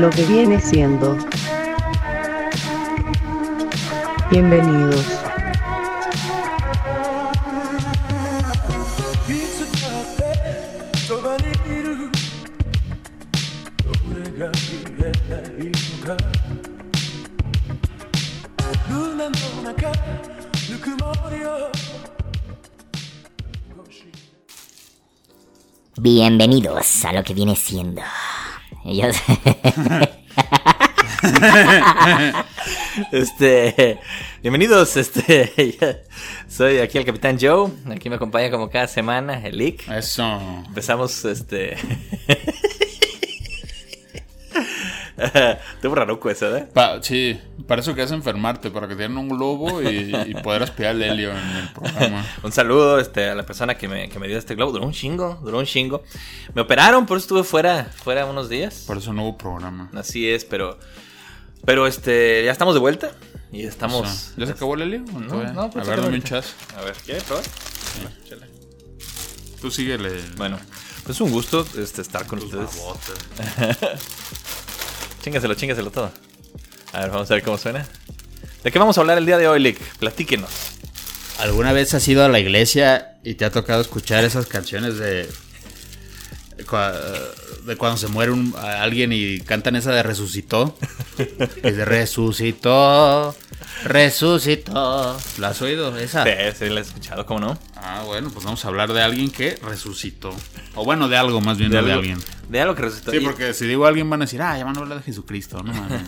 lo que viene siendo. Bienvenidos. Bienvenidos a lo que viene siendo. Yo... este, bienvenidos, este, soy aquí el Capitán Joe, aquí me acompaña como cada semana el Lick. Eso. Empezamos, este... Tengo raruco esa, ¿eh? Pa- sí, para eso que es enfermarte, para que te den un globo y, y poder aspirar al helio en el programa. Un saludo este, a la persona que me, que me dio este globo. Duró un chingo, duró un chingo. Me operaron, por eso estuve fuera, fuera unos días. Por eso no hubo programa. Así es, pero... Pero este, ya estamos de vuelta. Y estamos... ¿Ya se acabó el helio? ¿O No, todavía? no, pues a ver, dame un chas. A ver, ¿quieres probar? Chale. Tú síguele. Bueno, pues es un gusto este, estar con ustedes. Chingaselo, chingaselo todo. A ver, vamos a ver cómo suena. ¿De qué vamos a hablar el día de hoy, Lick? Platíquenos. ¿Alguna vez has ido a la iglesia y te ha tocado escuchar esas canciones de de cuando se muere un- alguien y cantan esa de resucitó? Es de resucitó, resucitó. ¿La has oído esa? Sí, sí, la he escuchado, ¿cómo no? Ah, bueno, pues vamos a hablar de alguien que resucitó. O bueno, de algo más bien, no de alguien. de algo que resucitó. Sí, porque si digo alguien van a decir, ah, ya van a hablar de Jesucristo, no mames.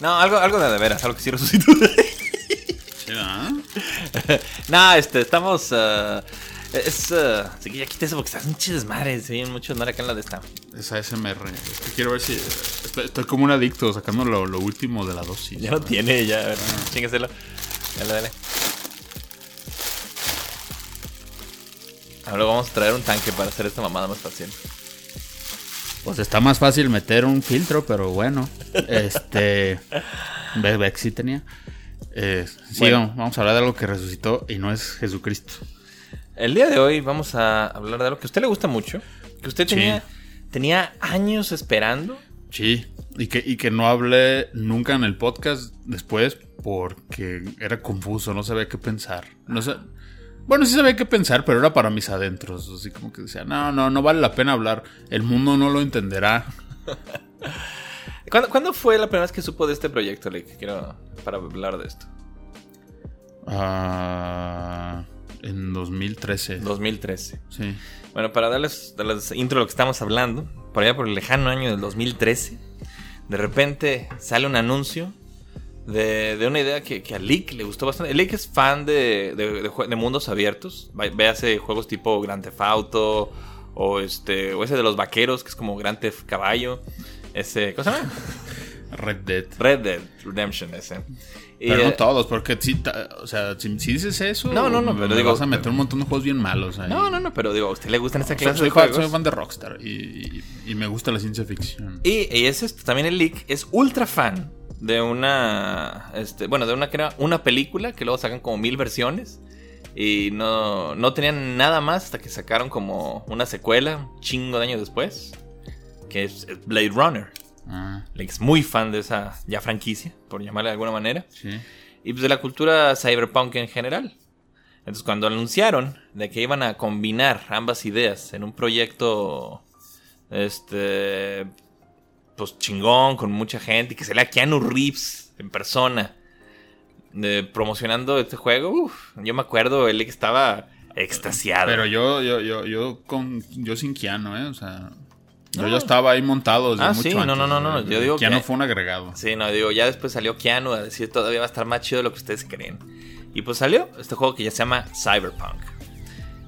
No, algo, algo de de veras, algo que sí resucitó. Sí, no, este, estamos... ah, es... ah, sí, que ya quité eso porque estás un desmadre. Se oyen mucho desmadre acá en la de esta. Esa SMR. Es que quiero ver si. Estoy, estoy como un adicto sacando lo, lo último de la dosis. Ya lo tiene, ya. A ver, chingaselo. Dale, dale. Ahora vamos a traer un tanque para hacer esta mamada más fácil. Pues está más fácil meter un filtro, pero bueno. Este. Que sí tenía. Eh, sí, Bueno. vamos, vamos a hablar de algo que resucitó y no es Jesucristo. El día de hoy vamos a hablar de algo que a usted le gusta mucho. Que usted Sí. tenía, tenía años esperando. Sí. Y que, y que no hablé nunca en el podcast después porque era confuso, no sabía qué pensar. No sé. Bueno, sí sabía qué pensar, pero era para mis adentros. Así como que decía, no, no, no vale la pena hablar. El mundo no lo entenderá. ¿Cuándo, cuándo fue la primera vez que supo de este proyecto, Lick? Quiero para hablar de esto. Ah, en 2013. 2013. Sí. Bueno, para darles, darles intro a lo que estamos hablando, por allá por el lejano año del 2013, de repente sale un anuncio de, de una idea que, que a Lick le gustó bastante. Lick es fan de, de- de de mundos abiertos. Véase juegos tipo Grand Theft Auto o, este, o ese de los vaqueros, que es como Grand Theft Caballo. Ese, ¿Cómo se llama? Red Dead. Red Dead Redemption, ese. Pero eh, no todos, porque si, o sea, si, si dices eso, No, no, no, pero me digo- vas a meter un montón de juegos bien malos ahí. no, no, no, pero digo, ¿a usted le gustan esta clase soy de juegos? soy fan de Rockstar y, y- y me gusta la ciencia ficción. Y, y es esto, también el Leak es ultra fan de una. Este, bueno, de una que era una película que luego sacan como mil versiones. Y no, no tenían nada más hasta que sacaron como una secuela, un chingo de años después. Que es Blade Runner. Ah, es muy fan de esa ya franquicia, por llamarle de alguna manera. sí. Y pues de la cultura cyberpunk en general. Entonces cuando anunciaron de que iban a combinar ambas ideas en un proyecto este pues chingón con mucha gente y que sería Keanu Reeves en persona de, promocionando este juego, uf, yo me acuerdo él que estaba extasiado. Pero yo, yo, yo, yo con, yo sin Keanu, ¿eh? O sea, yo ya estaba ahí montado desde Ah, mucho sí, no, antes, no, no, no, yo digo Keanu que- fue un agregado. Sí, no, digo, ya después salió Keanu a decir todavía va a estar más chido de lo que ustedes creen. Y pues salió este juego que ya se llama Cyberpunk.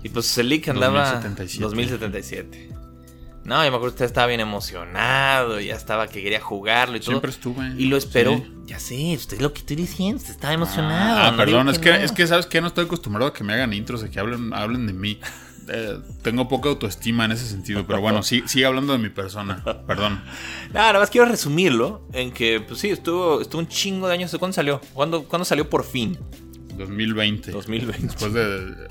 Y pues el leak andaba 2077. 2077. No, yo me acuerdo que usted estaba bien emocionado, ya estaba que quería jugarlo y todo. Siempre estuve. Y lo esperó. Sí. Ya sé, usted es lo que estoy diciendo, usted estaba emocionado. Ah, no perdón, es que, no. es que, ¿sabes qué? No estoy acostumbrado a que me hagan intros, a que hablen, hablen de mí. Eh, tengo poca autoestima en ese sentido, pero bueno, sí, sigue hablando de mi persona. Perdón. Nada más quiero resumirlo en que, pues sí, estuvo, estuvo un chingo de años. ¿Cuándo salió? ¿Cuándo, cuándo salió por fin? 2020. 2020. Después de eh,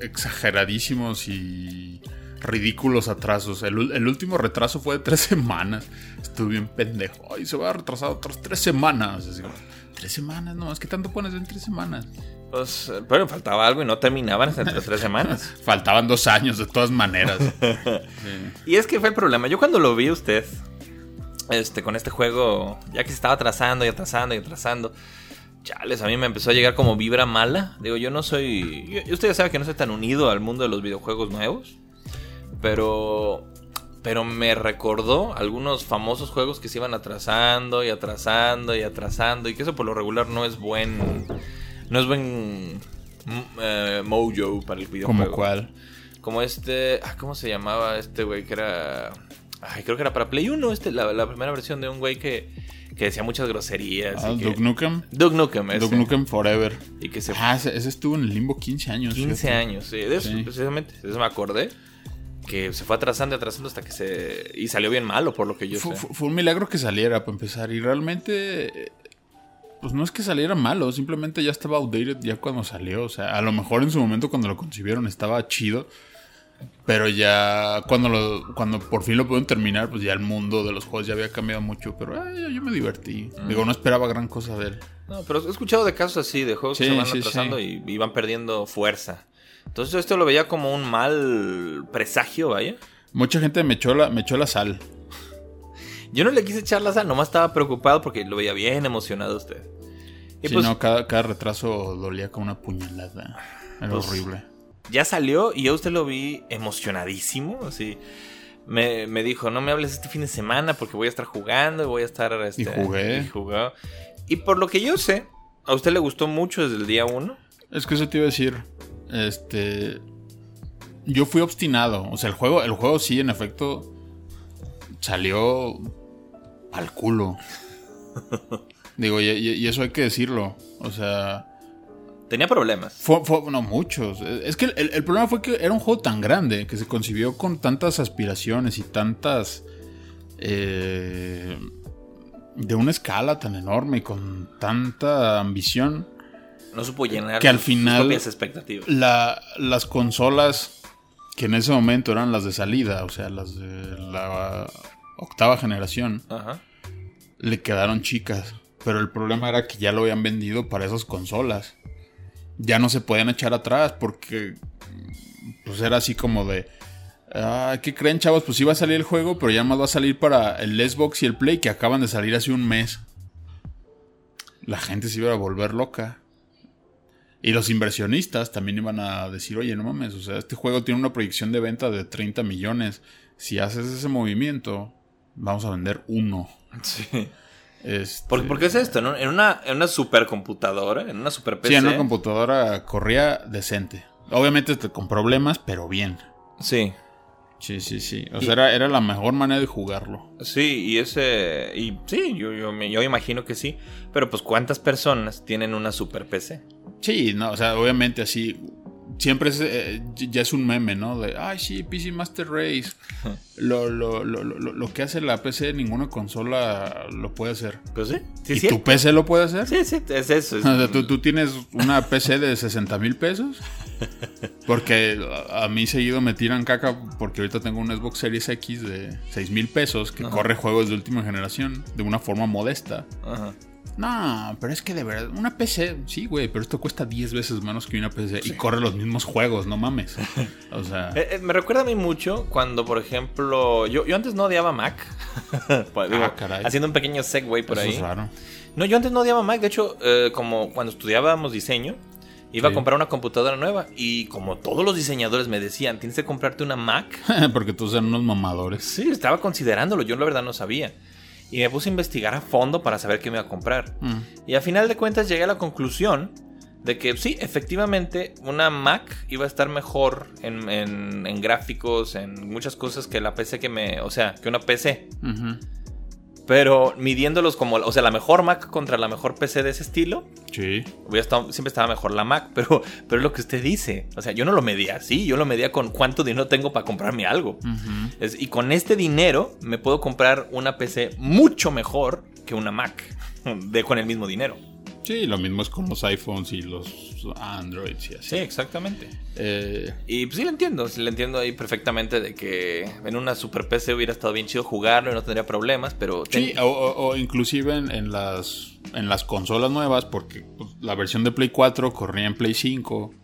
exageradísimos y ridículos atrasos. El, el último retraso fue de tres semanas. Estuve bien pendejo. Ay, se va a retrasar otras tres semanas. Así tres semanas, no, es que tanto pones en tres semanas. Pues, pero faltaba algo y no terminaban hasta entre tres semanas. Faltaban dos años de todas maneras. Y es que fue el problema. Yo cuando lo vi usted, este, con este juego, ya que se estaba atrasando y atrasando y atrasando, chales, a mí me empezó a llegar como vibra mala. Digo, yo no soy. yo- Usted ya sabe que no soy tan unido al mundo de los videojuegos nuevos. Pero. Pero me recordó algunos famosos juegos que se iban atrasando y atrasando y atrasando. Y que eso por lo regular no es buen. No es buen. mm, eh, mojo para el videojuego. ¿Como cuál? Como este. ah, ¿Cómo se llamaba este güey? Que era. Ay, creo que era para Play 1. Este, la, la primera versión de un güey que, que decía muchas groserías. Ah, Duke Nukem. Duke Nukem, ese. Duke Nukem Forever. Y que se Ah, ese, ese estuvo en el limbo 15 años. 15 fíjate. años. Sí, de eso, Sí. precisamente. De eso me acordé. Que se fue atrasando y atrasando hasta que se. Y salió bien malo, por lo que yo Fue, sé. fue- un milagro que saliera para empezar. Y realmente. eh, Pues no es que saliera malo, simplemente ya estaba outdated ya cuando salió. O sea, a lo mejor en su momento cuando lo concibieron estaba chido. Pero ya cuando lo, cuando por fin lo pudieron terminar, pues ya el mundo de los juegos ya había cambiado mucho. Pero ay, yo me divertí. Mm. Digo, no esperaba gran cosa de él. No, pero he escuchado de casos así, de juegos que se van sí, atrasando sí. Y, y van perdiendo fuerza. Entonces esto lo veía como un mal presagio, vaya. Mucha gente me echó la, me echó la sal. Yo no le quise echar la sal, nomás estaba preocupado porque lo veía bien emocionado usted. Y Sí, pues no, cada, cada retraso dolía con una puñalada. Era Pues, horrible. ya salió y yo a usted lo vi emocionadísimo, así. Me, me dijo, no me hables este fin de semana porque voy a estar jugando y voy a estar... Este, Y jugué. Y, jugó. Y por lo que yo sé, a usted le gustó mucho desde el día uno. Es que eso te iba a decir. Este. Yo fui obstinado. O sea, el juego, el juego sí, en efecto. Salió. al culo. Digo, y, y- y eso hay que decirlo. O sea. Tenía problemas. Fue, fue- no, muchos. Es que el, el problema fue que era un juego tan grande, que se concibió con tantas aspiraciones y tantas... eh, de una escala tan enorme y con tanta ambición, No supo llenar Que al sus final- propias expectativas. la- las consolas que en ese momento eran las de salida, o sea, las de la octava generación, Ajá. le quedaron chicas. Pero el problema era que ya lo habían vendido para esas consolas. Ya no se podían echar atrás porque pues era así como de... Ah, ¿Qué creen chavos? Pues iba a salir el juego, pero ya más va a salir para el Xbox y el Play que acaban de salir hace un mes. La gente se iba a volver loca. Y los inversionistas también iban a decir, oye, no mames, o sea, este juego tiene una proyección de venta de 30 millones. Si haces ese movimiento, vamos a vender uno. Sí. Este, ¿Por, por qué es esto? ¿no? En una, en una supercomputadora, en una super PC. Sí, en una computadora corría decente. Obviamente con problemas, pero bien. Sí. Sí, sí, sí. O sea, era, era la mejor manera de jugarlo. Sí, y ese. Y sí, yo, yo, me- yo imagino que sí. Pero pues, ¿cuántas personas tienen una super PC? Sí, no, o sea, obviamente así. Siempre es, eh, ya es un meme, ¿no? De, ay, sí, PC Master Race. Lo, lo, lo, lo, lo que hace la PC, ninguna consola lo puede hacer. Pues sí. Sí, ¿Y sí. tu PC lo puede hacer? Sí, sí, es eso. es- O sea, ¿tú, tú tienes una PC de 60 mil pesos. Porque a, a mí seguido me tiran caca porque ahorita tengo un Xbox Series X de 6 mil pesos que corre juegos de última generación de una forma modesta. Ajá. No, pero es que de verdad, una PC, sí, güey, pero esto cuesta 10 veces menos que una PC y corre los mismos juegos, no mames. O sea, Eh, eh, me recuerda a mí mucho cuando, por ejemplo, yo, yo antes no odiaba Mac. Pues, digo, Ah, caray. haciendo un pequeño segue por eso ahí. es raro. No, yo antes no odiaba Mac. De hecho, eh, como cuando estudiábamos diseño, iba Sí. a comprar una computadora nueva. Y como todos los diseñadores me decían, tienes que comprarte una Mac. porque todos eran unos mamadores. Sí, estaba considerándolo. Yo la verdad no sabía. Y me puse a investigar a fondo para saber qué me iba a comprar. Mm. Y a final de cuentas llegué a la conclusión de que sí, efectivamente, una Mac iba a estar mejor en, en- en gráficos, en muchas cosas que la PC que me. O sea, que una PC. Pero midiéndolos como. O sea, la mejor Mac contra la mejor PC de ese estilo. Sí. estado- siempre estaba mejor la Mac, pero, pero es lo que usted dice. O sea, yo no lo medía así, yo lo medía con cuánto dinero tengo para comprarme algo. Es- y con este dinero me puedo comprar una PC mucho mejor que una Mac de, con el mismo dinero. Sí, lo mismo es con los iPhones y los Androids y así. Sí, exactamente. Eh, Y pues sí lo entiendo, sí lo entiendo ahí perfectamente de que en una super PC hubiera estado bien chido jugarlo y no tendría problemas, pero... sí, o, o- o inclusive en, en las, en las consolas nuevas, porque pues, la versión de Play 4 corría en Play 5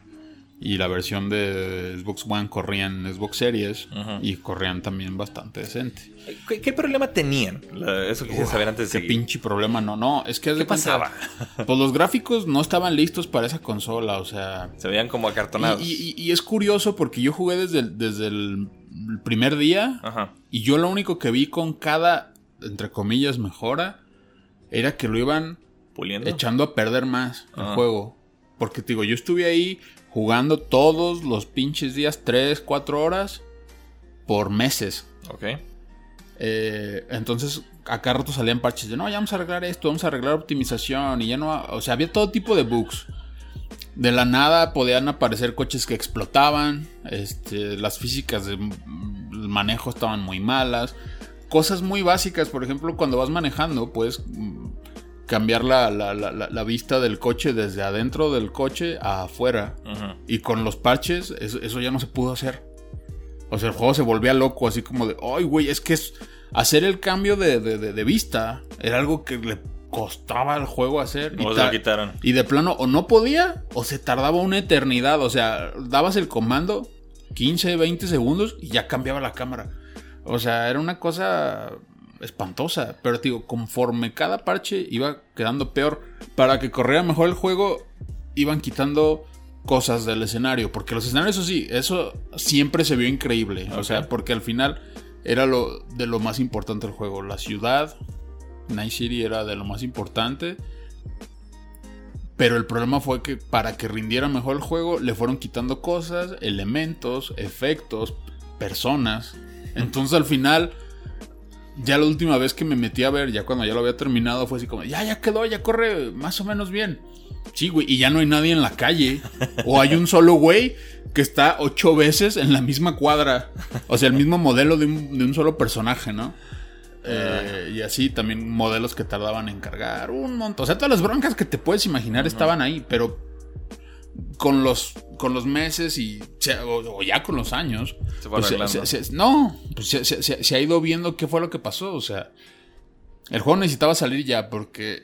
y la versión de Xbox One corría en Xbox Series y corrían también bastante decente. ¿Qué, qué problema tenían? La- Eso quisiera saber antes de Qué pinche problema, no, no, es que ¿Qué de cuenta, pasaba? Pues los gráficos no estaban listos para esa consola, o sea, Se veían como acartonados. Y, y- y es curioso porque yo jugué desde el, desde el primer día Ajá. y yo lo único que vi con cada, entre comillas, mejora era que lo iban Puliendo. echando a perder más el juego. Porque te digo, yo estuve ahí jugando todos los pinches días, 3, 4 horas por meses. Ok. Eh, entonces, acá rato salían parches de no, ya vamos a arreglar esto, vamos a arreglar optimización. Y ya no, o sea, había todo tipo de bugs. De la nada podían aparecer coches que explotaban. Este, las físicas del manejo estaban muy malas. Cosas muy básicas, por ejemplo, cuando vas manejando, puedes mm, cambiar la, la- la- la- vista del coche desde adentro del coche a afuera. Y con los parches, eso, eso ya no se pudo hacer. O sea, el juego se volvía loco, así como de, ay, güey, es que es hacer el cambio de, de- de- de vista era algo que le costaba al juego hacer. O y, se lo ta- quitaron. y de plano, o no podía, o se tardaba una eternidad. O sea, dabas el comando 15, 20 segundos y ya cambiaba la cámara. O sea, era una cosa espantosa. Pero digo, conforme cada parche iba quedando peor, para que corriera mejor el juego, iban quitando cosas del escenario. Porque los escenarios, eso sí, eso siempre se vio increíble. O sea, porque al final era lo de lo más importante del juego. La ciudad, Night City era de lo más importante. Pero el problema fue que para que rindiera mejor el juego, le fueron quitando cosas, elementos, efectos, personas. Entonces al final, ya la última vez que me metí a ver, ya cuando ya lo había terminado, fue así como, ya, ya quedó, ya corre más o menos bien. Sí, güey, y ya no hay nadie en la calle. O hay un solo güey que está ocho veces en la misma cuadra. O sea, el mismo modelo de un, de un solo personaje, ¿no? Eh, y así también modelos que tardaban en cargar. Un montón. O sea, todas las broncas que te puedes imaginar estaban ahí, pero con los, con los meses y se- o, o ya con los años. Se fue pues, arreglando. se- se- no, pues se ha ido viendo qué fue lo que pasó. O sea, el juego necesitaba salir ya porque eh,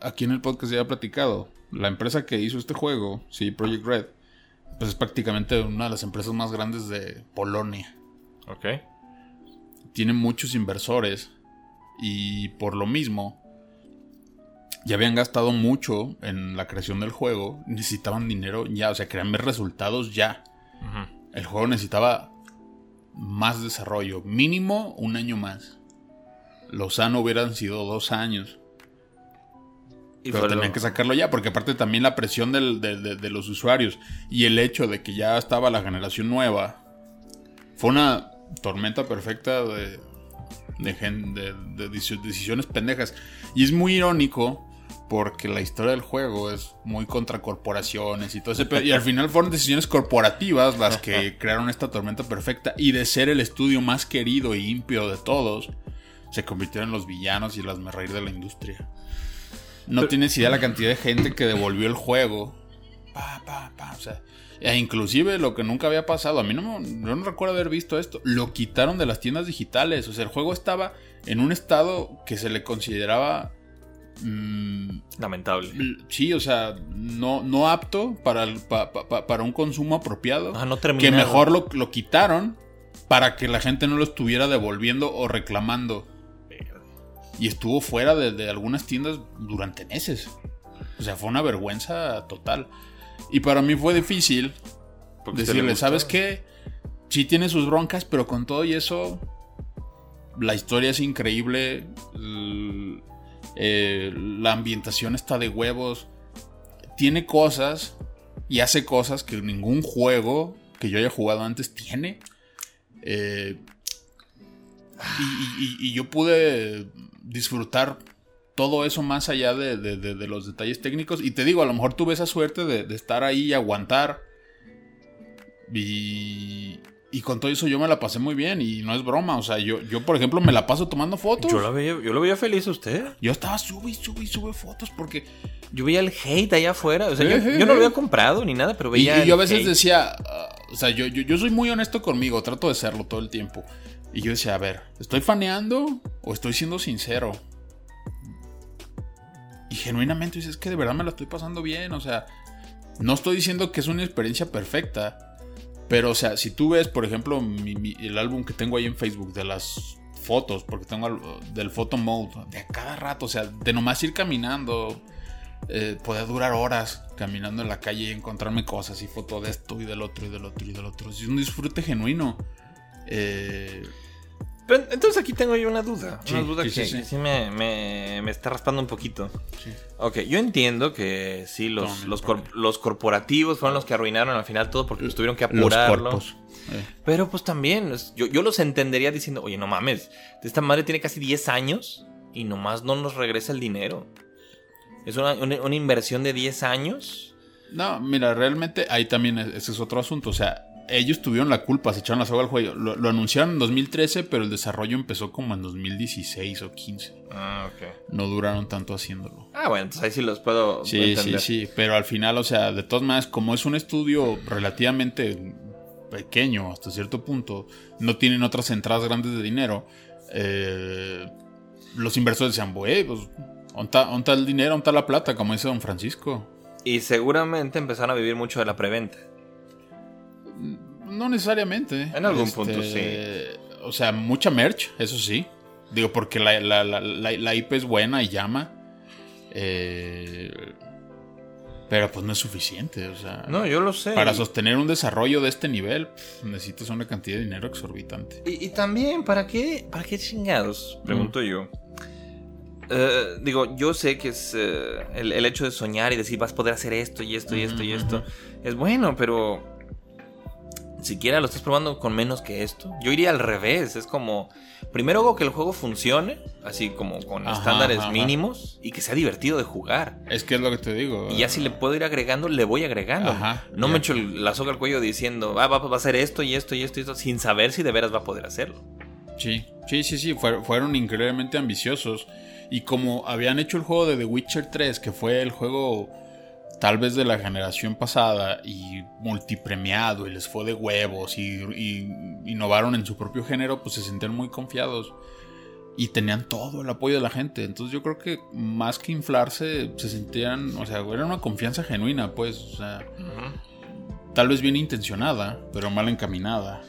aquí en el podcast ya he platicado. La empresa que hizo este juego, sí, Project Red, pues es prácticamente una de las empresas más grandes de Polonia Ok. tiene muchos inversores y por lo mismo ya habían gastado mucho en la creación del juego, necesitaban dinero ya, o sea, querían ver resultados ya. El juego necesitaba más desarrollo, mínimo un año más. Los sano hubieran sido dos años, Y pero tenían lo- que sacarlo ya, porque aparte también la presión del- de, de- de los usuarios y el hecho de que ya estaba la generación nueva, fue una tormenta perfecta de, de, de- de deci- decisiones pendejas. Y es muy irónico porque la historia del juego es muy contra corporaciones y todo ese Y al final fueron decisiones corporativas las que crearon esta tormenta perfecta. Y de ser el estudio más querido y limpio de todos, se convirtieron en los villanos y las me reír de la industria. No tienes idea la cantidad de gente que devolvió el juego. Pa, pa, pa, o sea, e inclusive lo que nunca había pasado, a mí no, me- yo no recuerdo haber visto esto, lo quitaron de las tiendas digitales, o sea, el juego estaba en un estado que se le consideraba... mm, Lamentable. sí, o sea, no, no apto para, pa- pa- para un consumo apropiado. Ah, no que mejor lo, lo quitaron para que la gente no lo estuviera devolviendo o reclamando. Y estuvo fuera de, de algunas tiendas durante meses. O sea, fue una vergüenza total. Y para mí fue difícil Porque decirle. ¿sabes qué? Sí tiene sus broncas, pero con todo y eso, la historia es increíble. Eh, la ambientación está de huevos. Tiene cosas y hace cosas que ningún juego que yo haya jugado antes tiene. Eh, y, yo pude disfrutar todo eso más allá de, de- los detalles técnicos. Y te digo, a lo mejor tuve esa suerte de estar ahí y aguantar. Y Y con todo eso yo me la pasé muy bien y no es broma. O sea, yo, yo por ejemplo, me la paso tomando fotos. Yo lo veía, yo lo veía feliz a usted. Yo estaba sube y sube y sube fotos porque... Yo veía el hate allá afuera. O sea, Eh, yo, eh, yo no lo había comprado ni nada, pero veía. y yo a veces hate. decía, ah, o sea, yo, yo, yo soy muy honesto conmigo, trato de serlo todo el tiempo. Y yo decía, a ver, ¿estoy faneando o estoy siendo sincero? Y genuinamente dices, es que de verdad me la estoy pasando bien, o sea, no estoy diciendo que es una experiencia perfecta, pero o sea, si tú ves, por ejemplo, mi- mi- el álbum que tengo ahí en Facebook de las fotos, porque tengo del photo mode, de cada rato, o sea, de nomás ir caminando, eh, durar horas caminando en la calle y encontrarme cosas y foto de esto y del otro y del otro y del otro. Es un disfrute genuino. Eh, Pero entonces aquí tengo yo una duda. Sí, una duda sí, que, sí, sí. que sí me, me- me está raspando un poquito. sí. Ok, yo entiendo que sí, los, los, cor- los corporativos fueron los que arruinaron al final todo porque pues, tuvieron que Los apurarlo. Eh, Pero pues también, yo, yo los entendería diciendo, oye, no mames, esta madre tiene casi 10 años y nomás no nos regresa el dinero. Es una, una- una inversión de 10 años. No, mira, realmente ahí también es- ese es otro asunto. O sea, ellos tuvieron la culpa, se echaron la soga al cuello. Lo, lo anunciaron en 2013, pero el desarrollo empezó como en 2016 o 15. Ah, ok. No duraron tanto haciéndolo. Ah, bueno, entonces ahí sí los puedo Sí, sí, entender. sí, pero al final, o sea, de todas maneras, como es un estudio relativamente pequeño hasta cierto punto, no tienen otras entradas grandes de dinero, eh, los inversores decían, güey, pues, ¿onta, onta el dinero, onta la plata? Como dice don Francisco. Y seguramente empezaron a vivir mucho de la preventa. No necesariamente. Este, En algún punto, sí. O sea, mucha merch, eso sí. Digo, porque la, la- la- la- IP es buena y llama. Eh, pero pues no es suficiente, o sea... No, yo lo sé. Para sostener un desarrollo de este nivel, necesitas una cantidad de dinero exorbitante. Y, y también, ¿para qué, ¿para qué chingados? Pregunto yo. Eh, digo, yo sé que es eh, el, el hecho de soñar y decir vas a poder hacer esto y esto y esto y esto. Es bueno, pero siquiera lo estás probando con menos que esto. Yo iría al revés. Es como, primero hago que el juego funcione, así como con Ajá, estándares ajá. mínimos y que sea divertido de jugar. Es que es lo que te digo. Y ya si le puedo ir agregando, le voy agregando. Ajá, no me echo la soga al cuello diciendo, ah, va, va a hacer esto y esto y esto y esto, sin saber si de veras va a poder hacerlo. Sí, sí, sí, sí, fueron increíblemente ambiciosos. Y como habían hecho el juego de The Witcher 3, que fue el juego tal vez de la generación pasada y multipremiado y les fue de huevos y, y innovaron en su propio género, pues se sentían muy confiados y tenían todo el apoyo de la gente. Entonces yo creo que más que inflarse, se sentían, o sea, era una confianza genuina, pues, o sea, tal vez bien intencionada, pero mal encaminada.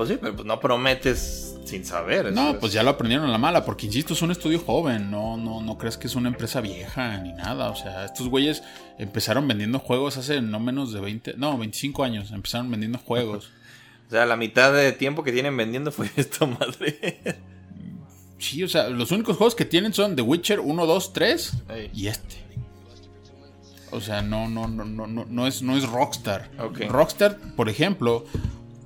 Pues sí, pero pues no prometes sin saber. No, es- pues ya lo aprendieron a la mala, porque insisto, es un estudio joven, no, no, no crees que es una empresa vieja ni nada. O sea, estos güeyes empezaron vendiendo juegos hace no menos de 20, no, 25 años, empezaron vendiendo juegos. O sea, la mitad de tiempo que tienen vendiendo fue esto, madre. Sí, o sea, los únicos juegos que tienen son The Witcher 1, 2, 3 Ey. y este. O sea, no, no, no, no, no, no es, no es Rockstar. Rockstar, por ejemplo,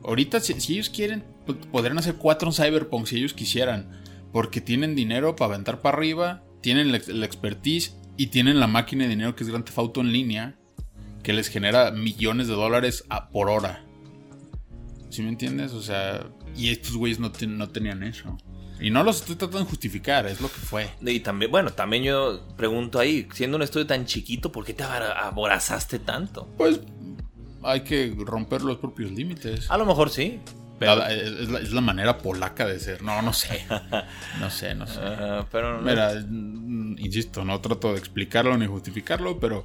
ahorita si, si ellos quieren, p- podrían hacer cuatro Cyberpunk si ellos quisieran. Porque tienen dinero para aventar para arriba, tienen la, la expertise y tienen la máquina de dinero que es Grand Theft Auto en línea, que les genera millones de dólares a- por hora. ¿Sí me entiendes? O sea, y estos güeyes no, ten- no tenían eso. Y no los estoy tratando de justificar, es lo que fue. Y también, bueno, también yo pregunto ahí, siendo un estudio tan chiquito, ¿por qué te aborazaste tanto? Pues hay que romper los propios límites. A lo mejor sí. Pero, es, la, es la manera polaca de ser. No, no sé. No sé, no sé. Ah, pero no- Mira, mm, insisto, no trato de explicarlo ni justificarlo, pero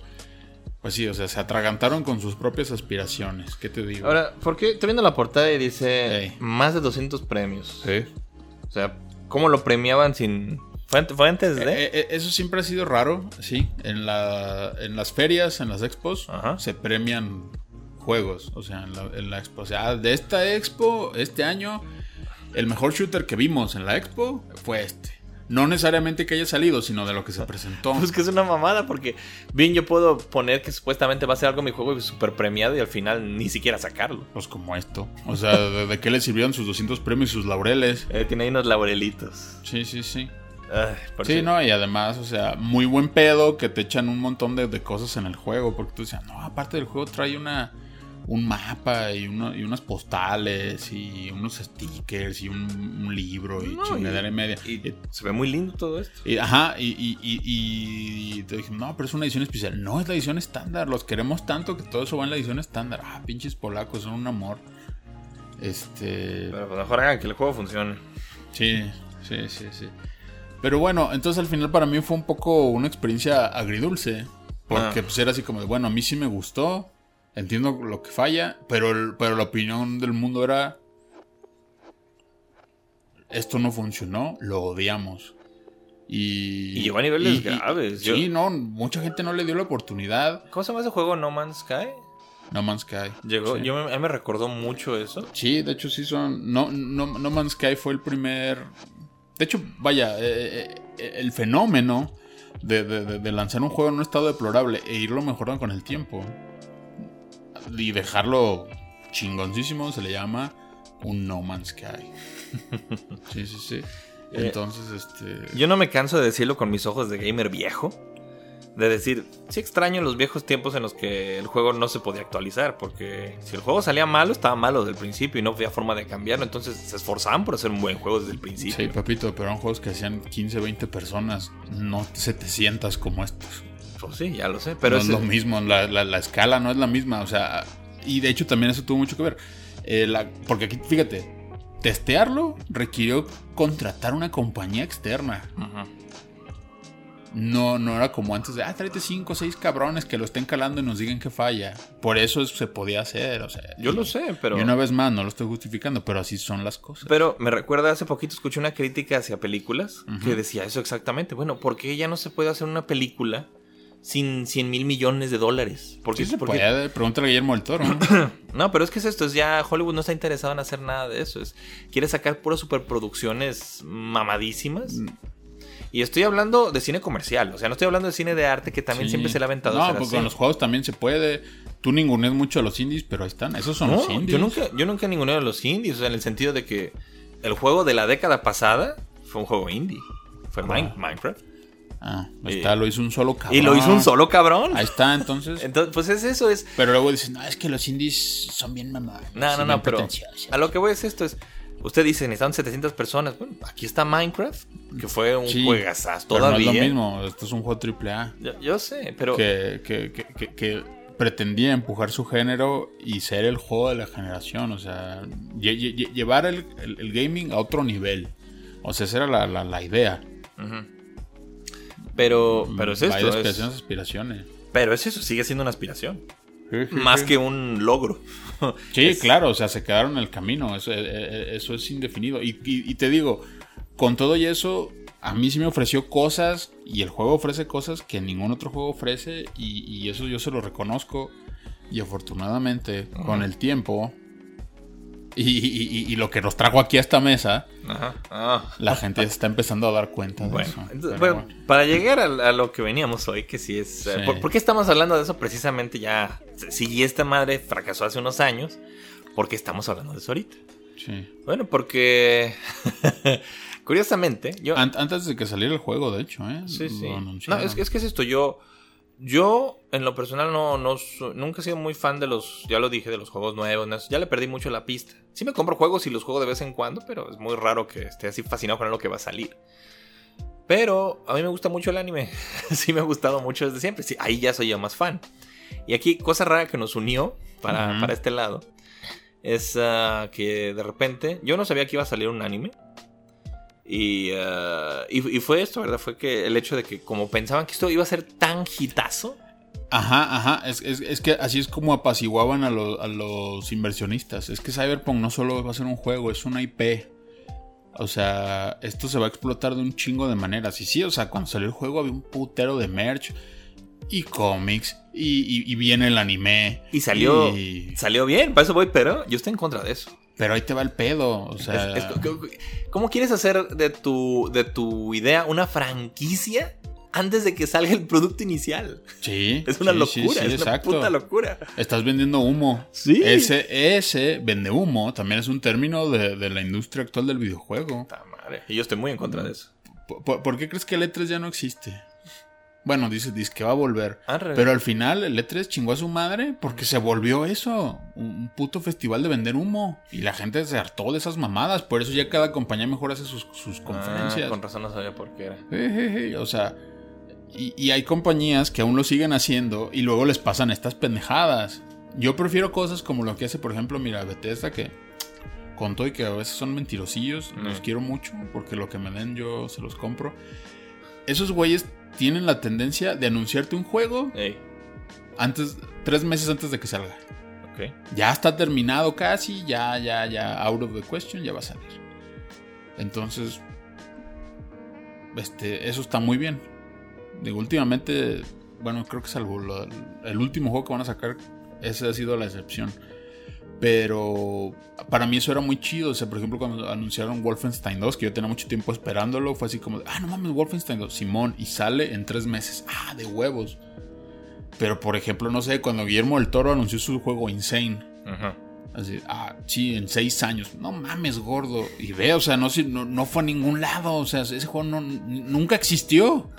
pues sí, o sea, se atragantaron con sus propias aspiraciones. ¿Qué te digo? Ahora, ¿por qué? Estoy viendo la portada y dice más de 200 premios. sí. O sea, ¿cómo lo premiaban sin... ¿Fue, ante- fue antes de...? Eh, eh, eso siempre ha sido raro, sí. En, la, en las ferias, en las expos, Ajá. se premian juegos. O sea, en la, en la expo. O sea, de esta expo, este año, el mejor shooter que vimos en la expo fue este. No necesariamente que haya salido, sino de lo que se presentó. Pues que es una mamada porque bien yo puedo poner que supuestamente va a ser algo mi juego súper premiado y al final ni siquiera sacarlo. Pues como esto. O sea, ¿de, de qué le sirvieron sus 200 premios y sus laureles? Eh, tiene ahí unos laurelitos. Sí, sí, sí. Ay, Sí, no, y además, o sea, muy buen pedo que te echan un montón de, de cosas en el juego. Porque tú decías, no, aparte del juego trae una, un mapa y, uno- y unas postales y unos stickers y un, un libro y No, chingadera y, media. Y se ve muy lindo todo esto. ajá, y te dije, no, pero es una edición especial. No, es la edición estándar. Los queremos tanto que todo eso va en la edición estándar. Ah, pinches polacos, son un amor. Este. Pero pues mejor hagan que el juego funcione. Sí, sí, sí, sí. Pero bueno, entonces al final para mí fue un poco una experiencia agridulce. Porque Ah. pues era así como de, bueno, a mí sí me gustó. Entiendo lo que falla. Pero, el- pero la opinión del mundo era. Esto no funcionó, lo odiamos. Y, Y llegó a niveles y- y- graves. Sí, Yo- no, mucha gente no le dio la oportunidad. ¿Cómo se llama ese juego No Man's Sky? No Man's Sky. Llegó, Sí. yo me, recordó mucho eso. Sí, de hecho sí son. No, no, no Man's Sky fue el primer. De hecho, vaya, eh, eh, el fenómeno de, de- de- de lanzar un juego en un estado deplorable e irlo mejorando con el tiempo y dejarlo chingoncísimo se le llama un No Man's Sky. Sí, sí, sí. Eh, Entonces, este. Yo no me canso de decirlo con mis ojos de gamer viejo. De decir, sí extraño los viejos tiempos en los que el juego no se podía actualizar. Porque si el juego salía malo, estaba malo desde el principio y no había forma de cambiarlo. Entonces se esforzaban por hacer un buen juego desde el principio. Sí, papito, pero eran juegos que hacían 15, 20 personas, no 700 como estos. Pues sí, ya lo sé. Pero no es lo mismo, la, la- la escala no es la misma, o sea, y de hecho también eso tuvo mucho que ver. Eh, la- porque aquí, fíjate, testearlo requirió contratar una compañía externa. No, no era como antes de, ah, tráete cinco o seis cabrones que lo estén calando y nos digan que falla. Por eso es- se podía hacer, o sea. Yo lo sé, pero... Y una vez más, no lo estoy justificando, pero así son las cosas. Pero me recuerda, hace poquito escuché una crítica hacia películas que decía eso exactamente. Bueno, ¿por qué ya no se puede hacer una película sin 100 mil millones de dólares? ¿Por qué Sí se por qué- puede, pregúntale a Guillermo del Toro. ¿no? No, pero es que es esto, es ya Hollywood no está interesado en hacer nada de eso. Es, quiere sacar puras superproducciones mamadísimas. Mm. Y estoy hablando de cine comercial, o sea, no estoy hablando de cine de arte que también Sí. siempre se le ha aventado No, así. con los juegos también se puede. Tú ninguneas mucho a los indies, pero ahí están. Esos son No, los indies. yo nunca, yo nunca ninguneo de los indies, o sea, en el sentido de que el juego de la década pasada fue un juego indie. Fue Mine- Minecraft. Ah, ahí Y- está, lo hizo un solo cabrón. Y lo hizo un solo cabrón. Ahí está, entonces. Entonces, pues es eso, es. Pero luego dicen, no, es que los indies son bien mamados. No, no, no, pero pretenciosos". a lo que voy es esto: es. Usted dice, necesitan 700 personas. Bueno, aquí está Minecraft, que fue un Sí, juegazazo todavía. No es lo mismo, esto es un juego triple A. Yo, yo sé, pero. Que, que, que, que- que pretendía empujar su género y ser el juego de la generación. O sea, lle- lle- llevar el, el- el gaming a otro nivel. O sea, esa era la, la- la idea. Ujú. Pero, pero es Hay esto. es- aspiraciones, pero es eso, sigue siendo una aspiración. Sí, sí, Más sí. que un logro. Sí, Es- claro, o sea, se quedaron en el camino, eso, eh, eh, eso es indefinido. Y, y- y te digo, con todo y eso, a mí sí me ofreció cosas y el juego ofrece cosas que ningún otro juego ofrece y, y eso yo se lo reconozco. Y afortunadamente, con el tiempo y, y- y- y lo que nos trajo aquí a esta mesa, Ajá. Ah. la gente está empezando a dar cuenta de Bueno, eso. entonces, bueno, bueno. para llegar a, a lo que veníamos hoy, que sí es... eh, Sí. ¿por, por qué estamos hablando de eso precisamente ya? Si esta madre fracasó hace unos años, ¿por qué estamos hablando de eso ahorita? Sí. Bueno, porque... curiosamente, yo... An- antes de que saliera el juego, de hecho, ¿eh? Sí, sí. No, es que es esto, yo... Yo, en lo personal, no, no nunca he sido muy fan de los, ya lo dije, de los juegos nuevos. ya le perdí mucho la pista. Sí me compro juegos y los juego de vez en cuando, pero es muy raro que esté así fascinado con lo que va a salir. Pero a mí me gusta mucho el anime. sí me ha gustado mucho desde siempre. Sí, ahí ya soy yo más fan. Y aquí, cosa rara que nos unió para, para este lado, es ah, que de repente yo no sabía que iba a salir un anime. Y, ah, y, fue esto, ¿verdad? Fue que el hecho de que como pensaban que esto iba a ser tan hitazo. Ajá, ajá. Es, es- que así es como apaciguaban a, a los inversionistas. Es que Cyberpunk no solo va a ser un juego, es una IP. O sea, esto se va a explotar de un chingo de maneras. Y sí, o sea, cuando salió el juego había un putero de merch y cómics y, y- y viene el anime. Y salió, y- salió bien, para eso voy, pero yo estoy en contra de eso. Pero ahí te va el pedo. O sea, Es- es- ¿Cómo quieres hacer de tu, de tu idea una franquicia antes de que salga el producto inicial? sí, Es una sí, sí, locura, sí, es exacto. una puta locura. Estás vendiendo humo. Sí. Ese, ese vende humo también es un término de, de la industria actual del videojuego. Puta madre. Y yo estoy muy en contra de eso. ¿Por, por- por qué crees que el E3 ya no existe? Bueno, dice, dice que va a volver. Arre. Pero al final el E3 chingó a su madre porque se volvió eso. Un, puto festival de vender humo. Y la gente se hartó de esas mamadas. Por eso ya cada compañía mejor hace sus, sus conferencias. Ah, con razón no sabía por qué era. Ejeje, O sea, y, y hay compañías que aún lo siguen haciendo y luego les pasan estas pendejadas. Yo prefiero cosas como lo que hace, por ejemplo, mira, Bethesda, que con todo y que a veces son mentirosillos, los Mm. quiero mucho porque lo que me den yo se los compro. Esos güeyes tienen la tendencia de anunciarte un juego Ey, antes, tres meses antes de que salga. Ya está terminado casi, ya, ya, ya, out of the question, ya va a salir. Entonces, este, eso está muy bien. Digo, últimamente, bueno, creo que salvo lo- el último juego que van a sacar, ese ha sido la excepción. Pero para mí eso era muy chido. O sea, por ejemplo, cuando anunciaron Wolfenstein 2, que yo tenía mucho tiempo esperándolo, fue así como, ah, no mames, Wolfenstein 2, Simón, y sale en tres meses. Ah, de huevos. Pero por ejemplo, no sé, cuando Guillermo del Toro anunció su juego Insane. Ajá. Así, ah, sí, en seis años. No mames, gordo. Y ve, o sea, no, no, no fue a ningún lado. O sea, ese juego no, nunca existió.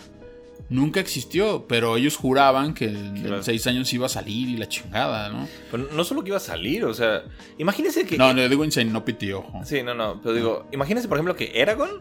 Nunca existió. Pero ellos juraban que en, seis años iba a salir y la chingada, ¿no? Pero no solo que iba a salir, o sea, imagínese que... No, no, digo Insane, no piti ojo. Sí, no, no, pero digo, imagínese por ejemplo que Eragon,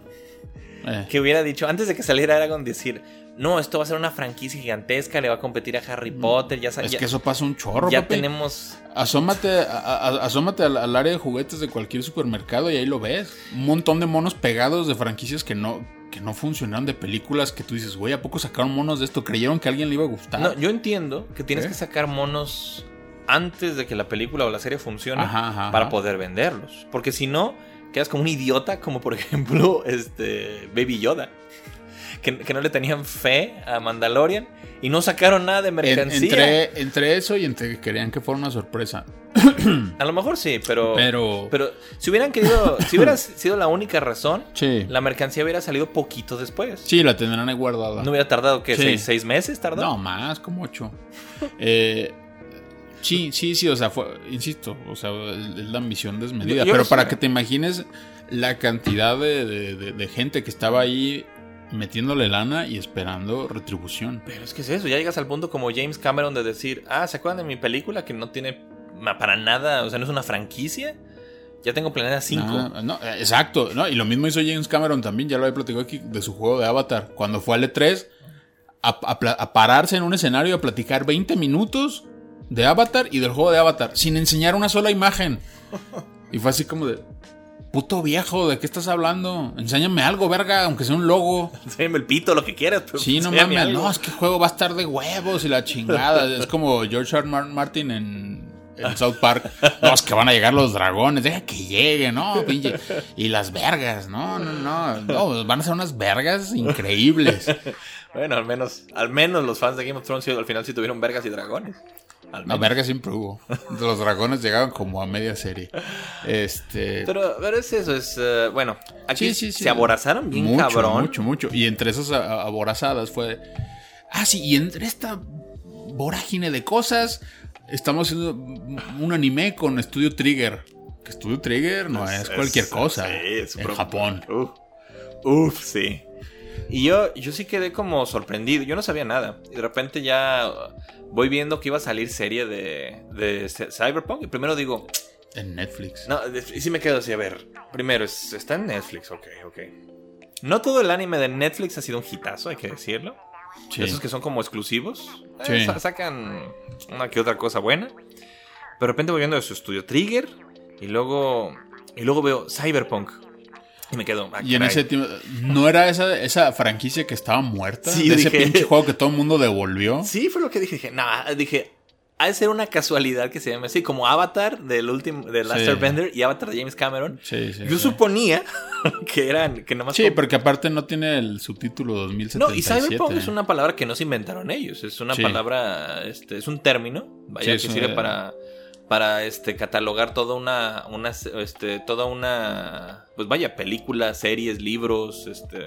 Eh, que hubiera dicho, antes de que saliera Eragon, decir, no, esto va a ser una franquicia gigantesca, le va a competir a Harry Potter, ya, sa- Mm. es ya, que eso pasa un chorro, ya papi. tenemos... Asómate, a- a- asómate al, al área de juguetes de cualquier supermercado y ahí lo ves. Un montón de monos pegados de franquicias que no, que no funcionaron, de películas que tú dices, güey, ¿a poco sacaron monos de esto? ¿Creyeron que a alguien le iba a gustar? No, yo entiendo que tienes ¿Eh? que sacar monos antes de que la película o la serie funcione Ajá, ajá, para ajá. poder venderlos. Porque si no, quedas como un idiota, como por ejemplo este Baby Yoda. Que, que no le tenían fe a Mandalorian y no sacaron nada de En- mercancía. entre, entre eso y entre que querían que fuera una sorpresa. A lo mejor sí, pero, Pero. pero si hubieran querido, si hubiera sido la única razón, sí. la mercancía hubiera salido poquito después. Sí, la tendrán ahí guardada. No hubiera tardado, ¿qué? Sí. ¿Seis, seis meses tardó? No, más, como ocho. Eh, sí, sí, sí, o sea, fue, insisto, o sea, es la ambición desmedida. Yo- yo pero para que te imagines la cantidad de, de- de- de gente que estaba ahí metiéndole lana y esperando retribución. Pero es que es eso, ya llegas al punto como James Cameron de decir, ah, ¿se acuerdan de mi película que no tiene para nada, o sea, no es una franquicia? Ya tengo planeada cinco. Ah, no, eh, exacto, ¿no? Y lo mismo hizo James Cameron también, ya lo había platicado aquí, de su juego de Avatar. Cuando fue al E3, a, a pararse en un escenario y a platicar 20 minutos de Avatar y del juego de Avatar, sin enseñar una sola imagen. Y fue así como de, puto viejo, ¿de qué estás hablando? Enséñame algo, verga, aunque sea un logo. Enséñame el pito, lo que quieras. Pero Sí, no mames, algo. no, es que el juego va a estar de huevos y la chingada. Es como George R. Martin en, en South Park. No, es que van a llegar los dragones, deja que lleguen, no, pinche. Y las vergas, no, no, no. No, van a ser unas vergas increíbles. Bueno, al menos, al menos los fans de Game of Thrones al final sí tuvieron vergas y dragones. Menos. vergas siempre hubo. Los dragones llegaban como a media serie. Este. Pero, pero es eso, es... eh, bueno, aquí Sí, sí, sí. se aborazaron bien mucho, cabrón. Mucho, mucho. Y entre esas aborazadas fue. Ah, sí, y entre esta vorágine de cosas, estamos haciendo un anime con Studio Trigger. Que Studio Trigger no es, cualquier cosa. sí, es en Japón. Uf, uf, sí. Y yo, yo sí quedé como sorprendido. Yo no sabía nada. Y de repente ya voy viendo que iba a salir serie de, de Cyberpunk. Y primero digo, En Netflix. no, y sí me quedo así, a ver. Primero, es- está en Netflix, ok, ok. No todo el anime de Netflix ha sido un hitazo, hay que decirlo. Sí. Esos que son como exclusivos. eh, Sí. sacan una que otra cosa buena. Pero de repente voy viendo de su estudio Trigger. Y luego. Y luego veo Cyberpunk. Y me quedo. ah, Y en ese tiempo, ¿no era esa, esa franquicia que estaba muerta? Sí, de ese pinche juego que todo el mundo devolvió. Sí, fue lo que dije. Dije, no, dije. Ha de ser una casualidad que se llame así, como Avatar del último, de Last Sí. Airbender y Avatar de James Cameron. Sí, sí. Yo suponía que eran, que nomás Sí, como- porque aparte no tiene el subtítulo 2077. No, y Cyberpunk es una palabra que no se inventaron ellos. Es una palabra, este, es un término, vaya, que sirve una- para, para este, catalogar toda una, una, este, toda una, pues vaya, películas, series, libros, este...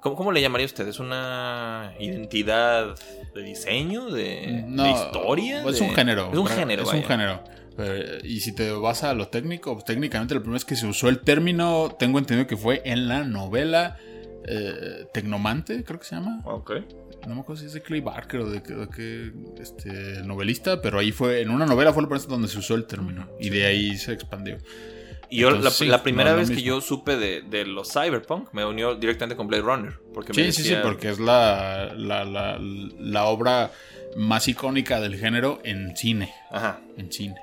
¿Cómo, cómo le llamaría usted? ¿Es una identidad de diseño? ¿De, No, de historia? Es de- un género. Es un género, Es vaya. un género. Eh, y si te vas a lo técnico, pues técnicamente lo primero es que se usó el término, tengo entendido que fue en la novela eh, Tecnomante, creo que se llama. Ok. No me acuerdo si es de Clay Barker o de, qué- este, novelista, pero ahí fue, en una novela fue donde se usó el término. Y de ahí se expandió. Y yo, la, Entonces, sí, la primera no, vez que yo supe de, de los Cyberpunk, me unió directamente con Blade Runner. Porque me Sí, sí, sí, decía- porque es la, la, la, la obra más icónica del género en cine. Ajá. En cine.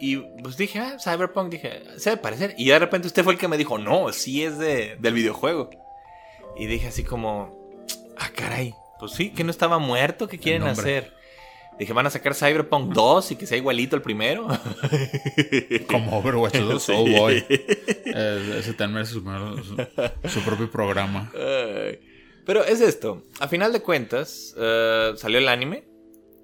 Y pues dije, ah, Cyberpunk, dije, se debe parecer. Y de repente usted fue el que me dijo, no, sí es de, del videojuego. Y dije así como, ah, caray, pues sí, que no estaba muerto, ¿qué quieren hacer? Dije, van a sacar Cyberpunk 2 y que sea igualito al primero. Como Overwatch 2, Sí. oh boy. Eh, ese también merece su, su- propio programa. Pero es esto, a final de cuentas, eh, salió el anime.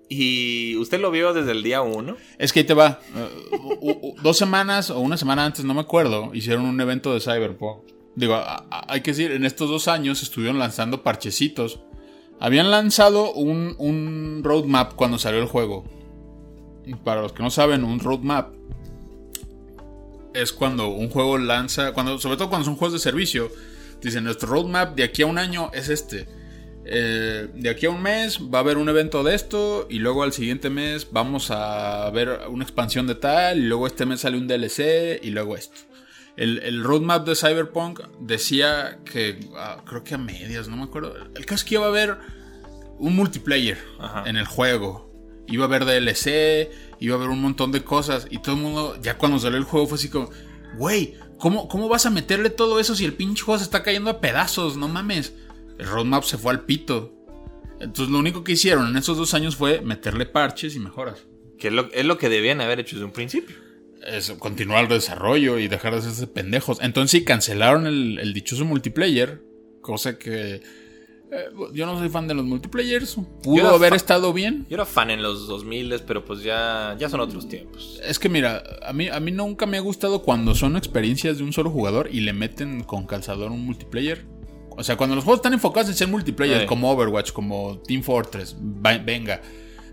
Y usted lo vio desde el día 1. Es que ahí te va. Eh, dos semanas o una semana antes, no me acuerdo, hicieron un evento de Cyberpunk. Digo, hay que decir, en estos dos años estuvieron lanzando parchecitos. Habían lanzado un, un roadmap cuando salió el juego. Para los que no saben, un roadmap es cuando un juego lanza, cuando, sobre todo cuando son juegos de servicio, dicen nuestro roadmap de aquí a un año es este. Eh, de aquí a un mes va a haber un evento de esto y luego al siguiente mes vamos a ver una expansión de tal y luego este mes sale un DLC y luego esto. El, el roadmap de Cyberpunk decía que ah, creo que a medias, no me acuerdo. El caso es que iba a haber un multiplayer Ajá. en el juego. Iba a haber DLC, iba a haber un montón de cosas y todo el mundo, ya cuando salió el juego fue así como, güey, ¿cómo, ¿cómo vas a meterle todo eso si el pinche juego se está cayendo a pedazos? No mames. El roadmap se fue al pito. Entonces lo único que hicieron en esos dos años fue meterle parches y mejoras. Que es lo, es lo que debían haber hecho desde un principio. Es continuar el desarrollo y dejar de hacerse pendejos. Entonces sí, cancelaron el, el dichoso multiplayer. Cosa que... eh, yo no soy fan de los multiplayers. Pudo haber estado bien. Yo era fan en los 2000, pero pues ya, ya son otros tiempos. Es que mira, a mí, a mí nunca me ha gustado cuando son experiencias de un solo jugador y le meten con calzador un multiplayer. O sea, cuando los juegos están enfocados en ser multiplayer, como Overwatch, como Team Fortress, venga.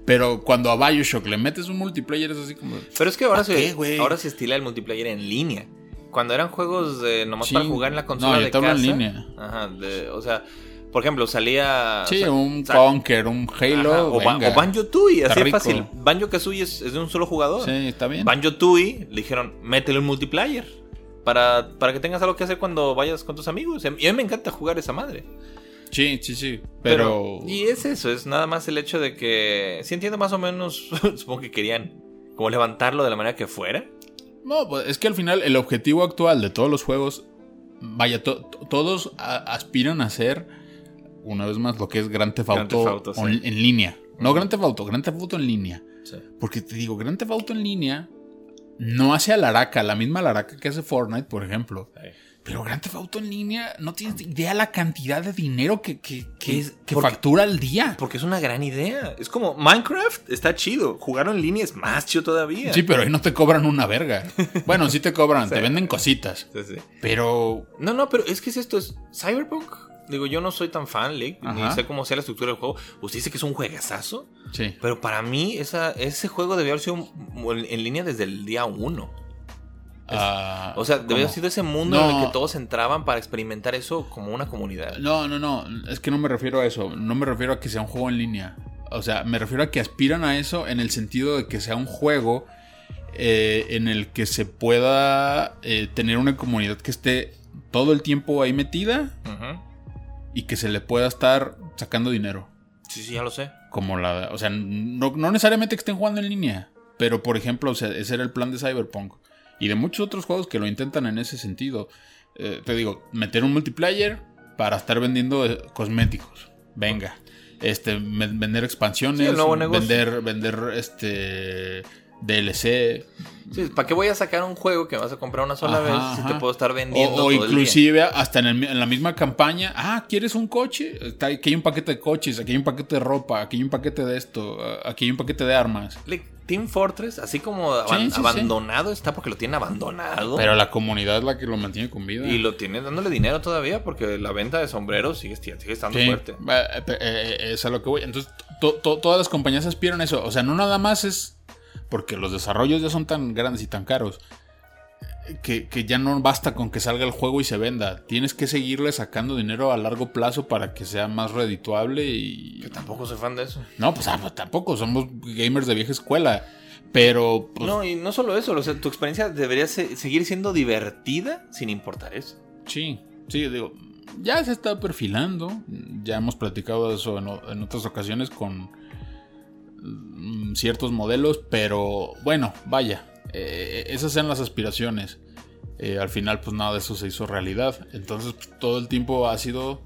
Pero cuando a Bioshock le metes un multiplayer es así como... Pero es que ahora, ¿Pa' se, qué, ahora se estila el multiplayer en línea. Cuando eran juegos de nomás Sí. para jugar en la consola No, yo de hablo en casa. línea. Ajá, de- o sea, por ejemplo, salía. Sí, o sea, un Conker, un Halo, ajá, o, venga. o Banjo Está así de fácil. Banjo Kazooie es, es de un solo jugador. Sí, está bien. Banjo Tooie le dijeron, métele un multiplayer. Para, para que tengas algo que hacer cuando vayas con tus amigos. Y a mí me encanta jugar esa madre. Sí, sí, sí. Pero... Y es eso, es nada más el hecho de que. Si entiendo más o menos, supongo que querían como levantarlo de la manera que fuera. No, pues es que al final el objetivo actual de todos los juegos, vaya, to- to- todos a- aspiran a ser, una vez más, lo que es Grand Theft Grand Auto, Theft Auto, sí. en línea. No Grand Theft Auto, Grand Theft Auto en línea. Sí. Porque te digo, Grand Theft Auto en línea no hace a la araca, la misma laraca que hace Fortnite, por ejemplo. Pero Grand Theft Auto en línea no tienes idea la cantidad de dinero que, que, que- Es- que porque- factura al día. Porque es una gran idea. Es como Minecraft está chido. Jugarlo en línea es más chido todavía. Sí, pero ahí no te cobran una verga. Bueno, sí te cobran, Sí. te venden cositas. Sí, sí. Pero No, no, pero es que es esto, es Cyberpunk. Digo, yo no soy tan fan, Lick, ni sé cómo sea la estructura del juego. Usted dice que es un juegazazo, sí. pero para mí esa, ese juego debió haber sido en, en línea desde el día uno. Ah, O sea, debió haber sido ese mundo No. en el que todos entraban para experimentar eso como una comunidad. No, no, no. Es que no me refiero a eso. No me refiero a que sea un juego en línea. O sea, me refiero a que aspiran a eso en el sentido de que sea un juego eh, en el que se pueda eh, tener una comunidad que esté todo el tiempo ahí metida y que se le pueda estar sacando dinero. Sí, sí, ya lo sé. Como la. O sea, no, no necesariamente que estén jugando en línea. Pero, por ejemplo, o sea, ese era el plan de Cyberpunk. Y de muchos otros juegos que lo intentan en ese sentido. Eh, te digo, meter un multiplayer para estar vendiendo eh, cosméticos. Venga. Este, vender expansiones. Sí, el nuevo negocio. Vender, vender este DLC. Sí, ¿Para qué voy a sacar un juego que vas a comprar una sola Ajá, vez si ajá. te puedo estar vendiendo O, o todo el día? inclusive hasta en, el mi- en la misma campaña. Ah, ¿quieres un coche? Está- aquí hay un paquete de coches, aquí hay un paquete de ropa, aquí hay un paquete de esto, ah, aquí hay un paquete de armas. Team Fortress, así como aban- Sí, sí, sí. abandonado está porque lo tienen abandonado. Pero la comunidad es la que lo mantiene con vida. Y lo tiene dándole dinero todavía porque la venta de sombreros sigue, sigue estando fuerte. eh, eh, eh, es a lo que voy. Entonces, to- to- todas las compañías aspiran a eso. O sea, no nada más es porque los desarrollos ya son tan grandes y tan caros. que, que ya no basta con que salga el juego y se venda. Tienes que seguirle sacando dinero a largo plazo para que sea más redituable y... Yo tampoco soy fan de eso. No, pues, ah, pues tampoco, somos gamers de vieja escuela. Pero, pues, no, y no solo eso, o sea, tu experiencia debería se- seguir siendo divertida sin importar eso. sí, sí, digo, ya se está perfilando. Ya hemos platicado de eso en, otras ocasiones con ciertos modelos, pero bueno, vaya, eh, esas eran las aspiraciones. Eh, al final, pues nada de eso se hizo realidad. Entonces, pues, todo el tiempo ha sido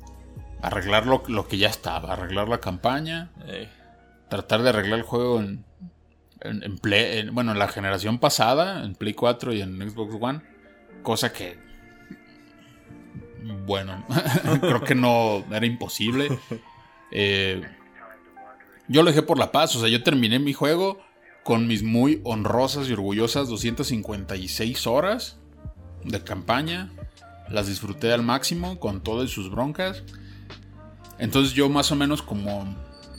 arreglar lo, lo que ya estaba, arreglar la campaña, Eh, tratar de arreglar el juego en, en, en Play- en- bueno, en la generación pasada, en Play 4 y en Xbox One, cosa que, bueno, creo que no era imposible. Eh, yo lo dejé por la paz, o sea, yo terminé mi juego con mis muy honrosas y orgullosas 256 horas de campaña. Las disfruté al máximo con todas sus broncas. Entonces yo más o menos como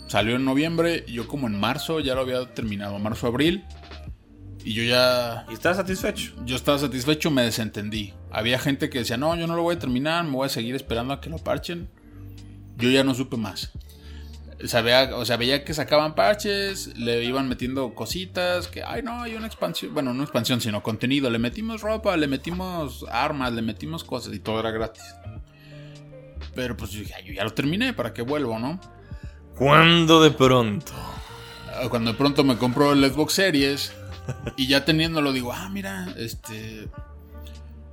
salió en noviembre, yo como en marzo ya lo había terminado, marzo, abril. Y yo ya ¿Y estás satisfecho? yo estaba satisfecho, me desentendí. Había gente que decía, no, yo no lo voy a terminar, me voy a seguir esperando a que lo parchen. Yo ya no supe más. Sabía, o sea, veía que sacaban parches, le iban metiendo cositas, que, ay, no, hay una expansión, bueno, no expansión, sino contenido. Le metimos ropa, le metimos armas, le metimos cosas y todo era gratis. Pero pues yo dije, "Ay, yo ya lo terminé, ¿para qué vuelvo, no? ¿Cuándo de pronto? Ah, Cuando de pronto me compro el Xbox Series y ya teniéndolo digo, ah, mira, este.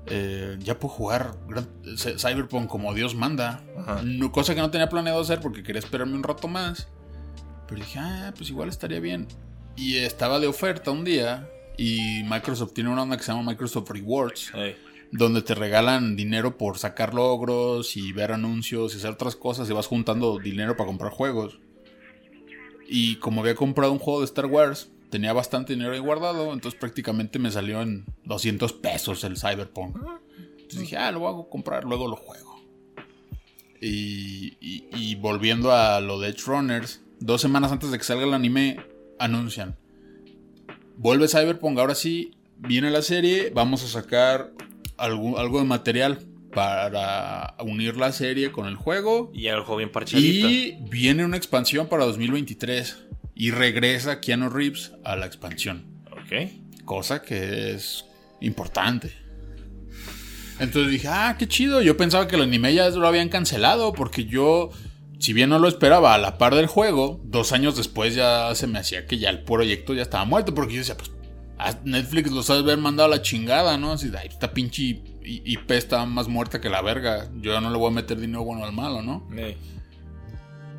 Eh, ya puedo jugar Cyberpunk como Dios manda. Ajá. Cosa que no tenía planeado hacer porque quería esperarme un rato más. Pero dije, ah, pues igual estaría bien. Y estaba de oferta un día. Y Microsoft tiene una onda que se llama Microsoft Rewards donde te regalan dinero por sacar logros y ver anuncios y hacer otras cosas y vas juntando dinero para comprar juegos. Y como había comprado un juego de Star Wars, tenía bastante dinero ahí guardado, entonces prácticamente me salió en 200 pesos el Cyberpunk. Entonces dije, ah, lo voy a comprar, luego lo juego. Y, y- y volviendo a lo de Edge Runners, dos semanas antes de que salga el anime, anuncian. Vuelve Cyberpunk, ahora sí, viene la serie, vamos a sacar algo, algo de material para unir la serie con el juego. y el juego bien parchadito. Y viene una expansión para 2023. Y regresa Keanu Reeves a la expansión. Ok. Cosa que es importante. Entonces dije, ah, qué chido. Yo pensaba que el anime ya lo habían cancelado. Porque yo, si bien no lo esperaba a la par del juego, dos años después ya se me hacía que ya el proyecto ya estaba muerto. Porque yo decía, pues, a Netflix los has haber mandado a la chingada, ¿no? Así, "Ay, esta pinche IP está más muerta que la verga. Yo ya no le voy a meter dinero bueno al malo, ¿no? Eh,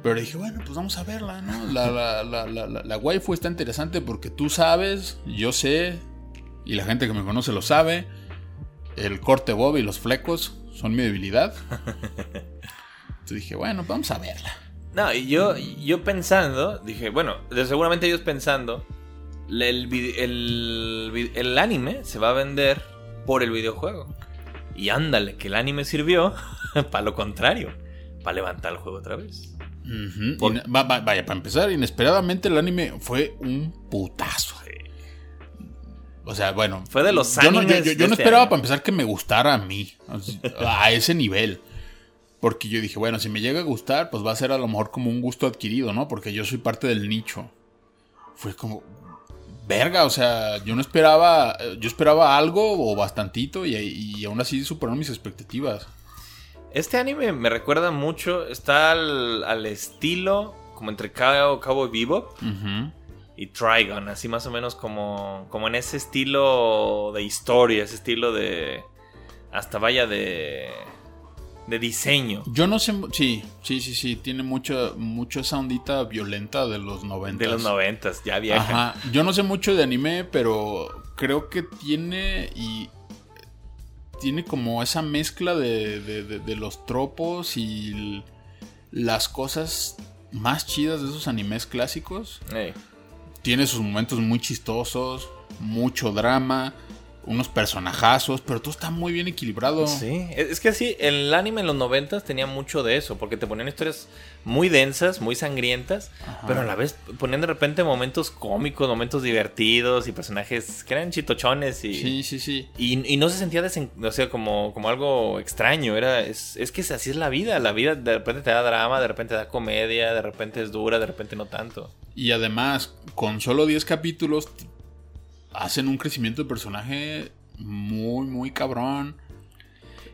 Pero dije, bueno, pues vamos a verla, ¿no? La, la, la, la, la, waifu está interesante porque tú sabes, yo sé, y la gente que me conoce lo sabe. El corte bob y los flecos son mi debilidad. Entonces dije, bueno, vamos a verla. No, y yo, yo pensando, dije, bueno, seguramente ellos pensando, el, el, el anime se va a vender por el videojuego. Y ándale, que el anime sirvió para lo contrario, para levantar el juego otra vez. Ujú. Por- Ine- va- va- vaya, para empezar, inesperadamente el anime fue un putazo. O sea, bueno. Fue de los yo no, yo- animes yo- no este esperaba para empezar que me gustara a mí. A ese nivel. Porque yo dije, bueno, si me llega a gustar, pues va a ser a lo mejor como un gusto adquirido, ¿no? Porque yo soy parte del nicho. Fue como. Verga, o sea, yo no esperaba. Yo esperaba algo o bastantito y, y aún así superaron mis expectativas. Este anime me recuerda mucho, está al, al estilo como entre Cow- Cowboy Bebop y Trigon, así más o menos como, como en ese estilo de historia, ese estilo de... hasta vaya de... de diseño. Yo no sé, sí, sí, sí, sí, tiene mucho, mucho esa ondita violenta de los 90. De los noventas, ya vieja. Ajá, yo no sé mucho de anime, pero creo que tiene y tiene como esa mezcla de, de- de- de los tropos y las cosas más chidas de esos animes clásicos. Tiene sus momentos muy chistosos, mucho drama, unos personajazos, pero todo está muy bien equilibrado. Sí, es que sí, el anime en los noventas tenía mucho de eso, porque te ponían historias muy densas, muy sangrientas, pero a la vez ponían de repente momentos cómicos, momentos divertidos y personajes que eran chitochones y... Sí, sí, sí. Y, y no se sentía desen- o sea, como, como algo extraño. Era, es, es que así es la vida. La vida de repente te da drama, de repente da comedia, de repente es dura, de repente no tanto. Y además, con solo 10 capítulos, hacen un crecimiento de personaje muy, muy cabrón.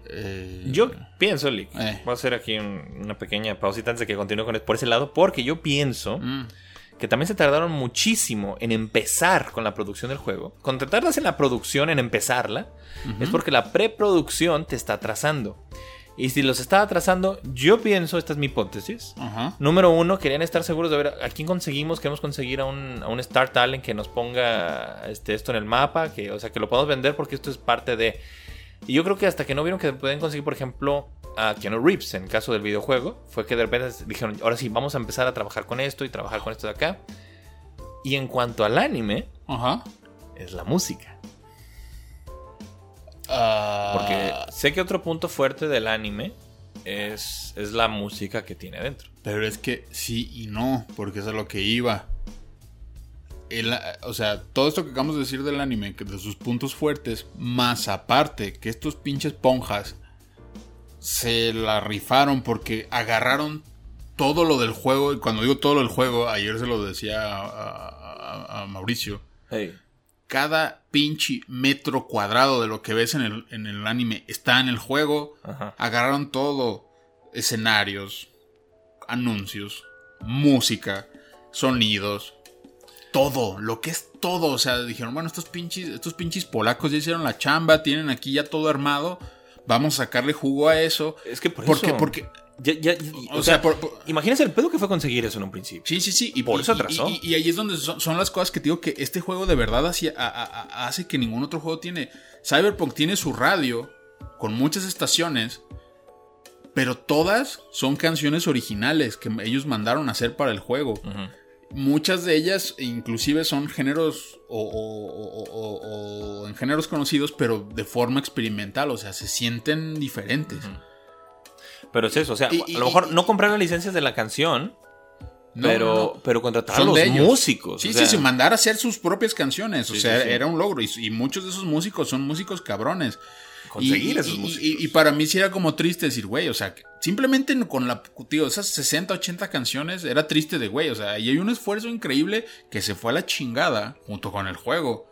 Eh, Yo pienso, Lick, Eh. voy a hacer aquí un- una pequeña pausita antes de que continúe con por ese lado, porque yo pienso mm, que también se tardaron muchísimo en empezar con la producción del juego. Cuando te tardas en la producción, en empezarla, es porque la preproducción te está atrasando. Y si los está atrasando, yo pienso, esta es mi hipótesis, Ajá. Número uno, querían estar seguros de ver a quién conseguimos. Queremos conseguir a un, a un Star Talent que nos ponga este, esto en el mapa, que, o sea, que lo podamos vender porque esto es parte de. Y yo creo que hasta que no vieron que pueden conseguir, por ejemplo, a Keanu Reeves en el caso del videojuego, fue que de repente dijeron, ahora sí, vamos a empezar a trabajar con esto y trabajar con esto de acá. Y en cuanto al anime, Ajá. es la música. Ah, Porque sé que otro punto fuerte del anime es, es la música que tiene dentro. Pero es que sí y no, porque es a lo que iba. El- o sea, todo esto que acabamos de decir del anime, que de sus puntos fuertes, más aparte que estos pinches ponjas se la rifaron porque agarraron todo lo del juego. Y cuando digo todo lo del juego, ayer se lo decía a, a- a Mauricio. Hey. Cada pinche metro cuadrado de lo que ves en el, en el anime está en el juego. Ajá. Agarraron todo. Escenarios, anuncios, música, sonidos. Todo, lo que es todo. O sea, dijeron, bueno, estos pinches, estos pinches polacos ya hicieron la chamba, tienen aquí ya todo armado. Vamos a sacarle jugo a eso. Es que por porque, eso- porque. Ya- ya- O o sea, sea, por- por- imagínense el pedo que fue conseguir eso en un principio. Sí, sí, sí. Y Por eso y- atrasó. Y, y ahí es donde son, son las cosas que te digo que este juego de verdad a- a- hace que ningún otro juego tiene. Cyberpunk tiene su radio con muchas estaciones, pero todas son canciones originales que ellos mandaron a hacer para el juego. Muchas de ellas inclusive son géneros o, en géneros conocidos, pero de forma experimental, o sea, se sienten diferentes. Pero es eso, o sea, Y- a lo mejor no compraron licencias de la canción, No, pero, no, no. pero contratar a los de músicos. Sí, o sí, sea, sí, mandar a hacer sus propias canciones. o Sí, sea, sí, sí. era un logro. Y, y muchos de esos músicos son músicos cabrones. Conseguir y, esos y- músicos. Y, para mí sí era como triste decir, güey, o sea, simplemente con la, tío, esas 60, 80 canciones era triste de, güey, o sea, y hay un esfuerzo increíble que se fue a la chingada junto con el juego.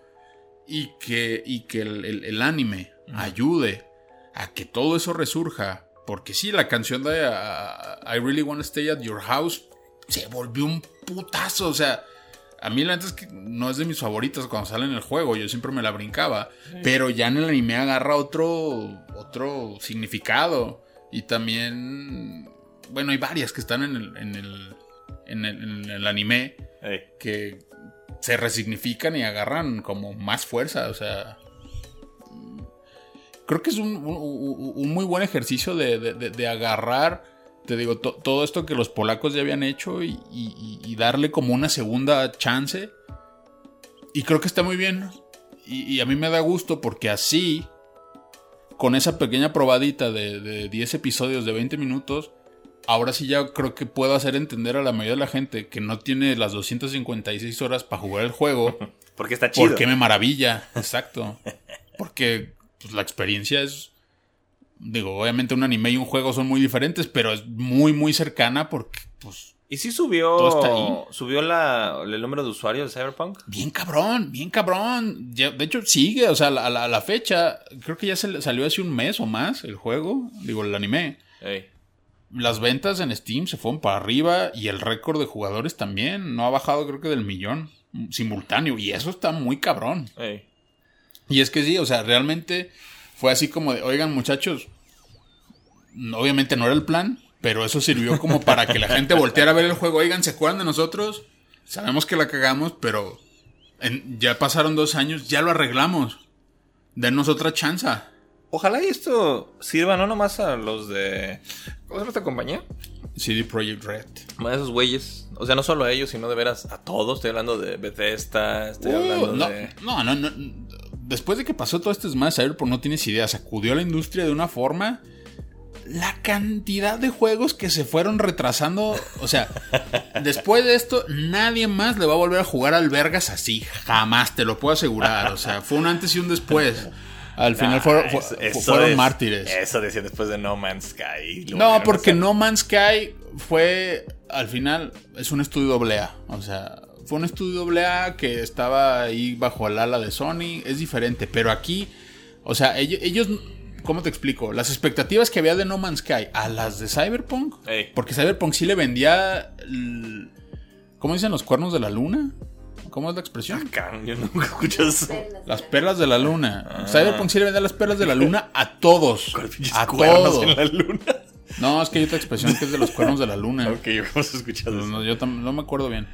Y que, y que el, el- el anime ayude a que todo eso resurja. Porque sí, la canción de ah, I Really Wanna Stay at Your House se volvió un putazo. O sea, a mí la neta es que no es de mis favoritas cuando sale en el juego. Yo siempre me la brincaba. Pero ya en el anime agarra otro, otro significado. Y también, bueno, hay varias que están en el, en el, en el, en el anime que se resignifican y agarran como más fuerza. O sea, creo que es un, un- un muy buen ejercicio de, de- de- de agarrar, te digo, to- todo esto que los polacos ya habían hecho y, y- y darle como una segunda chance. Y creo que está muy bien. Y, y a mí me da gusto porque así, con esa pequeña probadita de, de 10 episodios de 20 minutos, ahora sí ya creo que puedo hacer entender a la mayoría de la gente que no tiene las 256 horas para jugar el juego. porque está chido. Porque me maravilla, exacto. Porque pues, la experiencia es. Digo, obviamente un anime y un juego son muy diferentes, pero es muy, muy cercana porque, pues, Y sí subió, Todo está ahí. subió la, el número de usuarios de Cyberpunk. bien cabrón, bien cabrón. De hecho, sigue, o sea, a la, fecha, creo que ya se salió hace un mes o más el juego, digo, el anime. Las ventas en Steam se fueron para arriba y el récord de jugadores también. No ha bajado, creo que del millón simultáneo. Y eso está muy cabrón. Y es que sí, o sea, realmente fue así como de, oigan muchachos, obviamente no era el plan, pero eso sirvió como para que la gente volteara a ver el juego. Oigan, ¿se acuerdan de nosotros? Sabemos que la cagamos, pero en- ya pasaron dos años, ya lo arreglamos. Denos otra chance. Ojalá y esto sirva no nomás a los de... ¿Cómo se llama esta compañía? CD Projekt Red. A esos güeyes. O sea, no solo a ellos, sino de veras a todos. Estoy hablando de Bethesda, estoy hablando Uh, no, de... no, no, no, después de que pasó todo este desmadre, Cyberpunk no tienes idea, sacudió a la industria de una forma. La cantidad de juegos que se fueron retrasando. O sea, después de esto, nadie más le va a volver a jugar al Vergas así. Jamás, te lo puedo asegurar. O sea, fue un antes y un después. Al final Ah, fueron, fu- eso- fu- eso fueron es- mártires. Eso decía después de No Man's Sky. No, porque. No Man's Sky fue, al final, es un estudio doble A. O sea, fue un estudio doble A que estaba ahí bajo el ala de Sony. Es diferente, pero aquí, o sea, ellos, ellos ¿cómo te explico? Las expectativas que había de No Man's Sky a las de Cyberpunk. Ey. Porque Cyberpunk sí le vendía, el- ¿cómo dicen los cuernos de la luna? ¿Cómo es la expresión? Cabrón, Yo nunca escuché eso. Las perlas de la luna. Cyberpunk sí le vendía las perlas de la luna a todos. ¿Cuál pinches A todos. en la luna? No, es que hay otra expresión que es de los cuernos de la luna. Ok, hemos escuchado No, eso. no, yo no me acuerdo bien.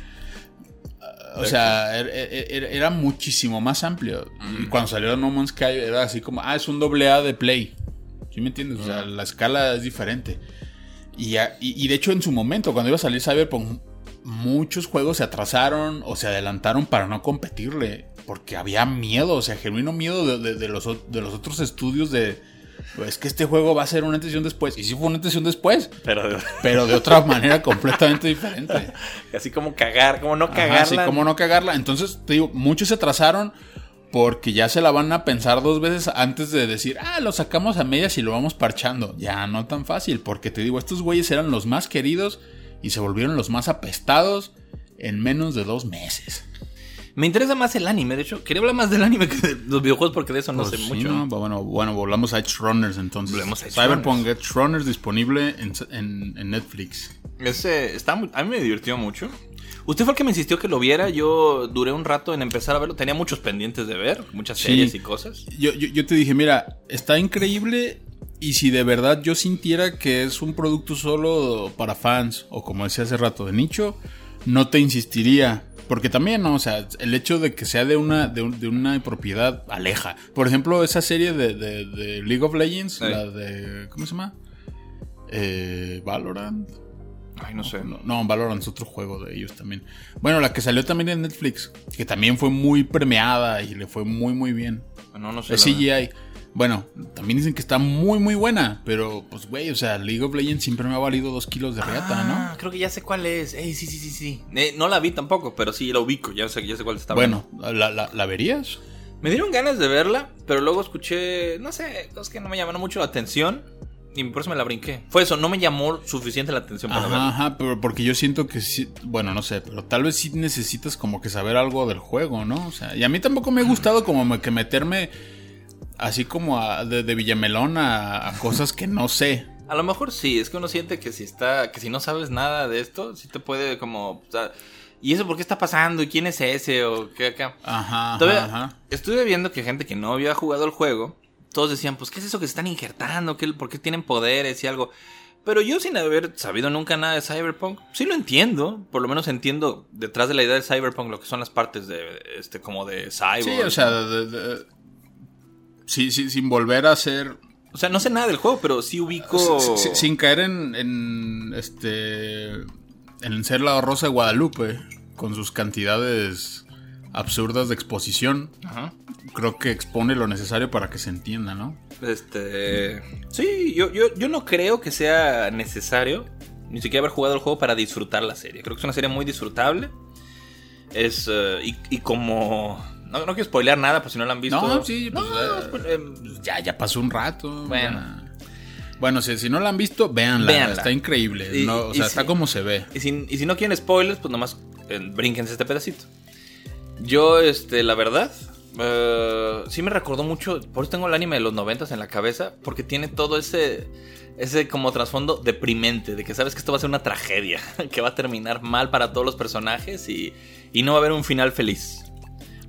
O sea, er- er- er- era, muchísimo más amplio. Y cuando salió No Man's Sky era así como, ah, es un doble A de Play. ¿Sí me entiendes? O sea, la escala es diferente. Y, y- y de hecho en su momento, cuando iba a salir Cyberpunk, muchos juegos se atrasaron o se adelantaron para no competirle. Porque había miedo, o sea, genuino miedo de, de- de los, de los otros estudios de... Es que este juego va a ser una antes y un después. Y sí fue una antes y un después, Pero pero de otra manera completamente diferente. así como cagar, como no Ajá, cagarla. sí, cómo no cagarla. Entonces, te digo, muchos se atrasaron porque ya se la van a pensar dos veces antes de decir, ah, lo sacamos a medias y lo vamos parchando. Ya no tan fácil, porque te digo, estos güeyes eran los más queridos y se volvieron los más apestados en menos de dos meses. Me interesa más el anime, de hecho. Quería hablar más del anime que de los videojuegos porque de eso no Pues sé sí, mucho. ¿no? Bueno, bueno, volvamos a Edge Runners entonces. Volvemos a Edge Cyberpunk Edge Runners disponible en, en- en Netflix. Ese está muy- a mí me divirtió mucho. Usted fue el que me insistió que lo viera. Yo duré un rato en empezar a verlo. Tenía muchos pendientes de ver, muchas Sí. series y cosas. Yo, yo, yo te dije, mira, está increíble y si de verdad yo sintiera que es un producto solo para fans o como decía hace rato de nicho, no te insistiría. Porque también, ¿no? O sea, el hecho de que sea de una, de, un- de una propiedad aleja. Por ejemplo, esa serie de, de- de League of Legends, la de... ¿Cómo se llama? Eh, Valorant. Ay, no sé. No, no, Valorant es otro juego de ellos también. Bueno, la que salió también en Netflix, que también fue muy premiada y le fue muy, muy bien. No, no sé. Es verdad. Bueno, también dicen que está muy, muy buena. Pero, pues, güey, o sea, League of Legends siempre me ha valido dos kilos de reata, Ah, creo que ya sé cuál es. Ey, sí, sí, sí, sí. Eh, no la vi tampoco, pero sí la ubico. Ya sé, ya sé cuál está ¿no? Bueno, ¿la, la, la verías? Me dieron ganas de verla, pero luego escuché, no sé, cosas que no me llamaron mucho la atención. Y por eso me la brinqué. Fue eso, no me llamó suficiente la atención para Ajá, verla. ajá, pero porque yo siento que sí, bueno, no sé, pero tal vez sí necesitas como que saber algo del juego, ¿no? O sea, y a mí tampoco me ha gustado como que meterme así como a- de, de Villamelón a, a cosas que no sé. A lo mejor sí, es que uno siente que si está, que si no sabes nada de esto, sí te puede como, o sea, ¿y eso por qué está pasando? ¿Y quién es ese? O qué acá. Ajá, ajá, Todavía ajá. estuve viendo que gente que no había jugado el juego, todos decían, pues, ¿qué es eso que se están injertando? ¿Qué, ¿Por qué tienen poderes y algo? Pero yo sin haber sabido nunca nada de Cyberpunk, sí lo entiendo. Por lo menos entiendo detrás de la idea de Cyberpunk lo que son las partes de, este, como de Cyber. Sí, o sea, de- de- sí, sí, sin volver a ser O sea, no sé nada del juego, pero sí ubico... Sin caer en, en, este en ser la Rosa de Guadalupe con sus cantidades absurdas de exposición, Ajá. creo que expone lo necesario para que se entienda, ¿no? Este. Sí, yo, yo, yo no creo que sea necesario ni siquiera haber jugado el juego para disfrutar la serie. Creo que es una serie muy disfrutable. Es. eh, y, y como. No, no quiero spoilear nada, pues si no la han visto. No, sí, pues, No, eh, pues, eh, Ya, ya pasó un rato. Bueno. ya. Bueno, si, si no la han visto, véanla. Véanla. Está increíble. Y- no, o sea, está como se ve. Y si, y si no quieren spoilers, pues nomás eh, brínquense este pedacito. Yo, este, la verdad, eh, sí me recordó mucho. Por eso tengo el anime de los noventas en la cabeza. Porque tiene todo ese. Ese como trasfondo deprimente. De que sabes que esto va a ser una tragedia. Que va a terminar mal para todos los personajes. Y, y no va a haber un final feliz.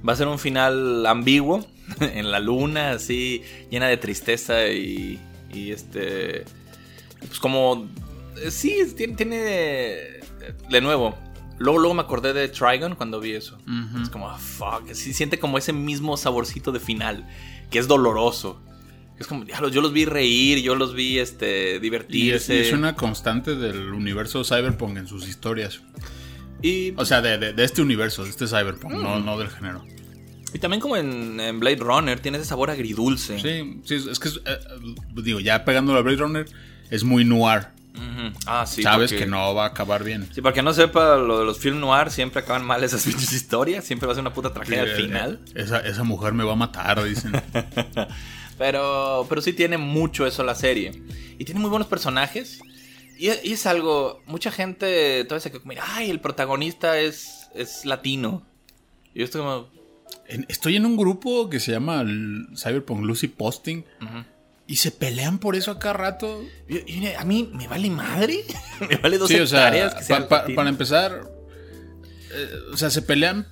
Va a ser un final ambiguo. En la luna, así. Llena de tristeza y. Y este. Pues como. eh, Sí, tiene. tiene de nuevo. Luego, luego me acordé de Trigon cuando vi eso. Es como, ah, fuck. Sí, siente como ese mismo saborcito de final. Que es doloroso. Es como, yo los vi reír, yo los vi este, Y es, divertirse. y es una constante del universo Cyberpunk en sus historias. Y- O sea, de, de- de este universo, de este Cyberpunk, Mm. no, no del género. Y también como en, en Blade Runner, tiene ese sabor agridulce. Sí, sí, es que, es, eh, digo, ya pegándolo a Blade Runner, es muy noir. Ujú. Ah, sí. Sabes porque- que no va a acabar bien. Sí, para que no sepa, lo de los film noir siempre acaban mal esas pinches historias. Siempre va a ser una puta tragedia al Eh, final. eh, Esa, esa mujer me va a matar, dicen. Pero, pero sí tiene mucho eso la serie. Y tiene muy buenos personajes. Y, y es algo, mucha gente todavía se queda como, ay, el protagonista es, es latino. Y yo estoy como, En- estoy en un grupo que se llama Cyberpunk Lucy Posting. Y se pelean por eso acá rato. y- y a mí me vale madre. me vale dos Sí, o sea, que pa- pa- para empezar, eh, o sea, se pelean.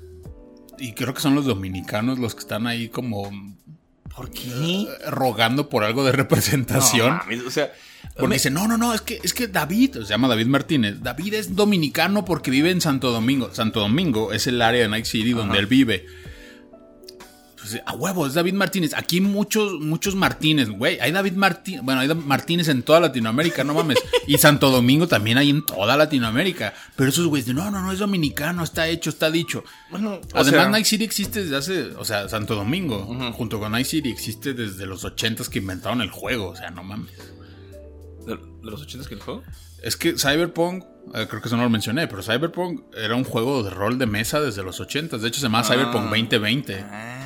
Y creo que son los dominicanos los que están ahí como ¿Por qué? eh, rogando por algo de representación. No, mames, o sea, Porque me- dice, no, no, no, es que, es que David, se llama David Martínez, David es dominicano porque vive en Santo Domingo. Santo Domingo es el área de Night City donde Ajá. él vive. Pues, a huevo, es David Martínez. Aquí muchos, muchos Martínez, güey. Hay David Martínez, bueno, hay Martínez en toda Latinoamérica, no mames. Y Santo Domingo también hay en toda Latinoamérica. Pero esos güeyes, no, no, no, es dominicano, está hecho, está dicho. bueno, Además, sea, Night City existe desde hace, o sea, Santo Domingo, junto con Night City, existe desde los ochentas que inventaron el juego, o sea, no mames. ¿De, de los 80 que el juego? Es que Cyberpunk, eh, creo que eso no lo mencioné, pero Cyberpunk era un juego de rol de mesa desde los 80. De hecho, se llama Cyberpunk 2020. Ah,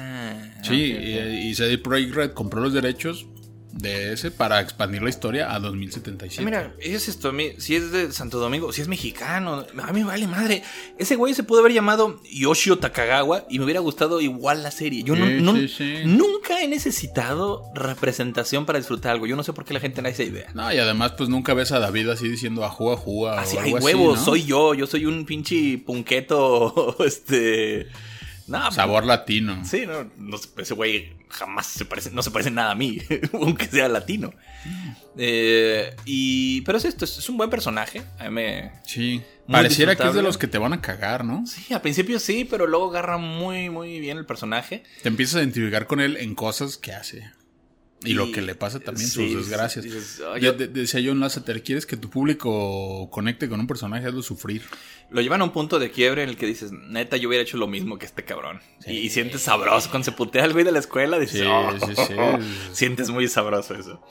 sí, ok, ok. y, y CD Projekt Red compró los derechos de ese para expandir la historia a 2077. Ah, Mira, es esto, si es de Santo Domingo, si es mexicano, a mí me vale madre. Ese güey se pudo haber llamado Yoshio Takagawa y me hubiera gustado igual la serie. Yo no- Sí, no- sí, sí. nunca he necesitado representación para disfrutar algo. Yo no sé por qué la gente no da esa idea. No, y además, pues nunca ves a David así diciendo ajú, a Así o hay huevos, ¿no? soy yo, yo soy un pinche punqueto, este... No, Sabor latino. Sí, no, no se- ese güey jamás se parece, no se parece nada a mí, aunque sea latino. Eh, y, pero es esto, es, un buen personaje. A mí me, Sí. Pareciera que es de los que te van a cagar, ¿no? Sí, al principio sí, pero luego agarra muy, muy bien el personaje. Te empiezas a identificar con él en cosas que hace. Y, lo que le pasa también, sí, sus desgracias. dices, "Ah, yo-". de- decía John Lasseter, ¿quieres que tu público conecte con un personaje? Hazlo sufrir. Lo llevan a un punto de quiebre en el que dices, neta, yo hubiera hecho lo mismo que este cabrón. Y, y sientes sabroso. Cuando se putea al güey de la escuela, dices, Sí, "Oh". sí, sí. sientes muy sabroso eso.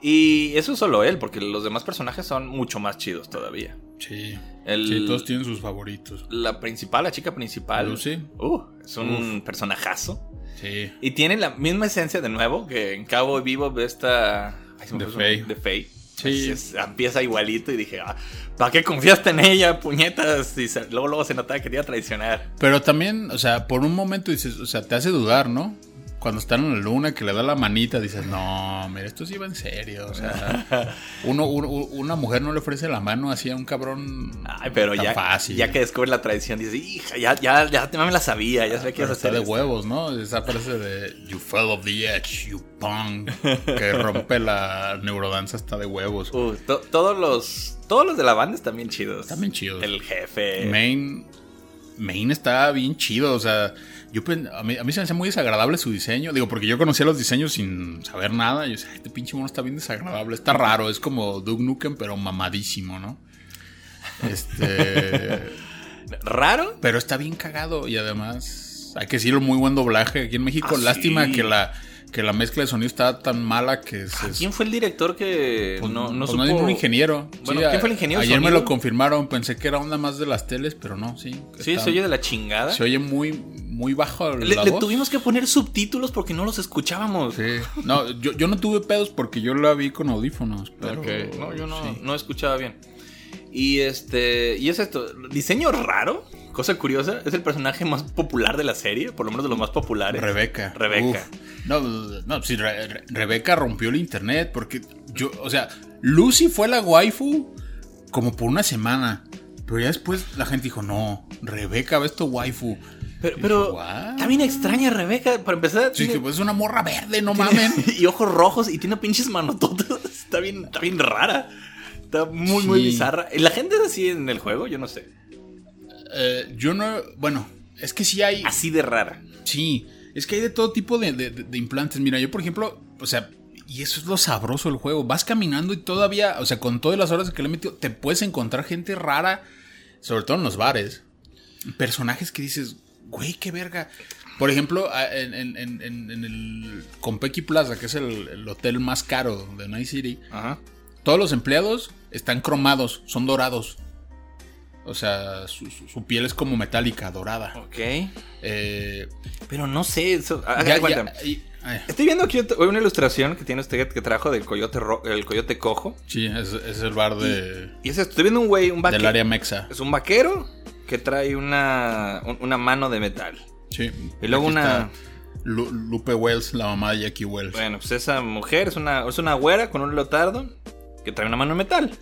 Y eso es solo él, porque los demás personajes son mucho más chidos todavía. Sí. El- Sí, todos tienen sus favoritos. La principal, la chica principal. Lucy. Uh, es un personajazo. Sí. Y tiene la misma esencia de nuevo que en Cabo Vivo de esta. De nombre, De. Sí. Es- es- empieza igualito y dije, ah, ¿para qué confiaste en ella, puñetas? Y se- luego, luego se notaba que te iba a traicionar. Pero también, o sea, por un momento dices, o sea, te hace dudar, ¿no? Cuando están en la luna, que le da la manita, dices, no, mira, esto sí va en serio. O sea, uno, uno- una mujer no le ofrece la mano así a un cabrón Ay, pero tan ya, fácil. ya que descubre la traición, dices, hija, ya, ya, ya me la sabía, ya sabía que ibas a está hacer de esto". huevos, ¿no? Esa frase de You fell off the edge, you punk. Que rompe la neurodanza está de huevos. Uh, to- todos los todos los de la banda están bien chidos. Están bien chidos. El jefe. Main, Main está bien chido, o sea, yo pen- a mí, a mí se me hacía muy desagradable su diseño, digo, porque yo conocía los diseños sin saber nada, yo decía, "Ay, este pinche mono está bien desagradable, está raro, es como Doug Nukem, pero mamadísimo, ¿no? Este, ¿Raro? pero está bien cagado y además, hay que decirlo, muy buen doblaje aquí en México, Ah, lástima sí. que la, que la mezcla de sonido está tan mala que se... ¿Quién fue el director que pues, no, no pues supo? no, un ingeniero. Bueno, Sí, ¿quién fue el ingeniero Ayer me lo confirmaron, pensé que era onda más de las teles, pero no, sí. Sí, está- se oye de la chingada. Se oye muy, muy bajo Le, la le voz. tuvimos que poner subtítulos porque no los escuchábamos. Sí. No, yo, yo no tuve pedos porque yo la vi con audífonos. Pero No, yo no, sí. no escuchaba bien. Y este. Y es esto. Diseño raro. Cosa curiosa. Es el personaje más popular de la serie. Por lo menos de los más populares. Rebeca. Rebeca. Uf. No, no, sí, Re- Re- Rebeca rompió el internet porque yo, o sea, Lucy fue la waifu como por una semana. Pero ya después la gente dijo, no, Rebeca ves tu waifu. Pero, pero "What?". también extraña Rebeca. Para empezar. Sí, tiene- que pues es una morra verde, no tiene- mamen. y ojos rojos y tiene pinches manototas. Está bien, está bien rara. Está muy, muy Sí. bizarra. ¿Y la gente es así en el juego? Yo no sé. Eh, yo no, bueno, es que sí hay, Así de rara. Sí, es que hay de todo tipo de, de- de implantes. Mira, yo por ejemplo, o sea, y eso es lo sabroso del juego. Vas caminando y todavía, o sea, con todas las horas que le he metido, te puedes encontrar gente rara, sobre todo en los bares. Personajes que dices, güey, qué verga. Por ejemplo, en- en- en el Compeki Plaza, que es el, el hotel más caro de Night City, Ajá. todos los empleados están cromados, son dorados. O sea, su, piel es como metálica, dorada. Ok. Eh, Pero no sé. Eso, haga ya- ya- y- Estoy viendo aquí una ilustración que tiene usted que trajo del coyote, ro- el coyote cojo. sí, es, es el bar de, Y es esto. Estoy viendo un güey, un vaquero. del área mexa. Es un vaquero que trae una, un- una mano de metal. Sí. Y luego una- Lu- Lupe Wells, la mamá de Jackie Wells. Bueno, pues esa mujer es una, es una güera con un leotardo que trae una mano de metal.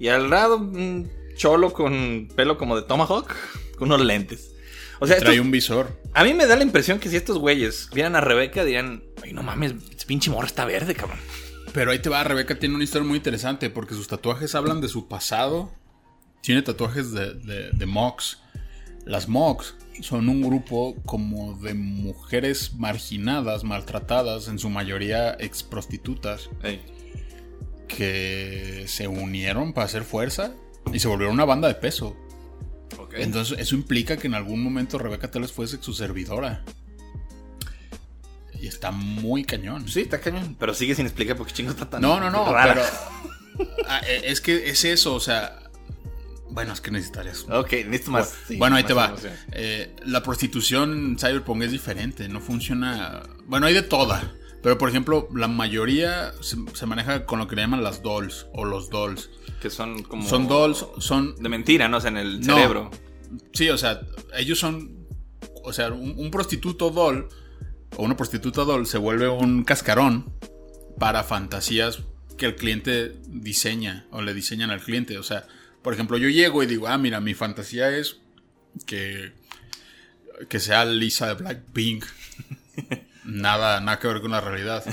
Y al lado, un cholo con pelo como de Tomahawk, con unos lentes. O sea, Trae estos- un visor. a mí me da la impresión que si estos güeyes vieran a Rebeca, dirían: Ay, no mames, pinche morra está verde, cabrón. Pero ahí te va, Rebeca tiene una historia muy interesante porque sus tatuajes hablan de su pasado. Tiene tatuajes de, de, de Mox. Las Mox son un grupo como de mujeres marginadas, maltratadas, en su mayoría ex prostitutas, que se unieron para hacer fuerza y se volvieron una banda de peso. ok. Entonces eso implica que en algún momento Rebeca tal vez fuese su servidora. Y está muy cañón. sí, está cañón. Pero sigue sin explicar por qué chingo está tan. No, no, no, rara. pero ah, eh, es que es eso, o sea, bueno, es que necesitarías. Ok, necesito más. sí, bueno, ahí más te va. Eh, la prostitución Cyberpunk es diferente, no funciona. Bueno, hay de toda, pero por ejemplo, la mayoría se, se maneja con lo que le llaman las dolls o los dolls. Que son como. Son dolls, son De mentira, ¿no? O sea, en el No. cerebro. Sí, o sea, ellos son. O sea, un, un prostituto doll o una prostituta doll se vuelve un cascarón para fantasías que el cliente diseña o le diseñan al cliente. O sea, por ejemplo, yo llego y digo, ah, mira, mi fantasía es que, que sea Lisa de Blackpink. nada, nada que ver con la realidad.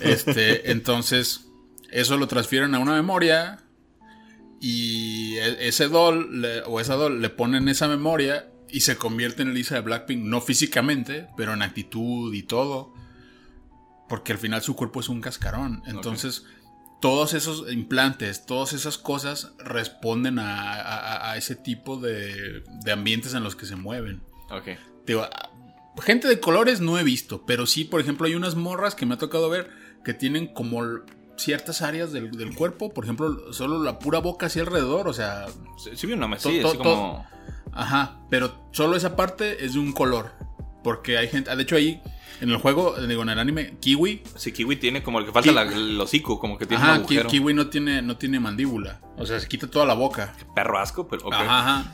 Este, entonces, eso lo transfieren a una memoria y e- ese doll le- o esa doll le ponen esa memoria y se convierte en Lisa de Blackpink, no físicamente, pero en actitud y todo. Porque al final su cuerpo es un cascarón. Entonces, todos esos implantes, todas esas cosas responden a, a- a ese tipo de, de ambientes en los que se mueven. Ok. Digo, gente de colores no he visto, pero sí, por ejemplo, hay unas morras que me ha tocado ver que tienen como ciertas áreas del, del cuerpo, por ejemplo, solo la pura boca hacia alrededor, o sea, Sí, sí vi una To- así, como... ajá, pero solo esa parte es de un color, porque hay gente, ah, de hecho ahí en el juego, digo, en el anime, Kiwi, Sí, Kiwi tiene como el que falta la- el hocico, como que tiene un ajá, Ki- agujero. Kiwi no tiene, no tiene mandíbula, o sea, se quita toda la boca. Perro asco, pero ajá.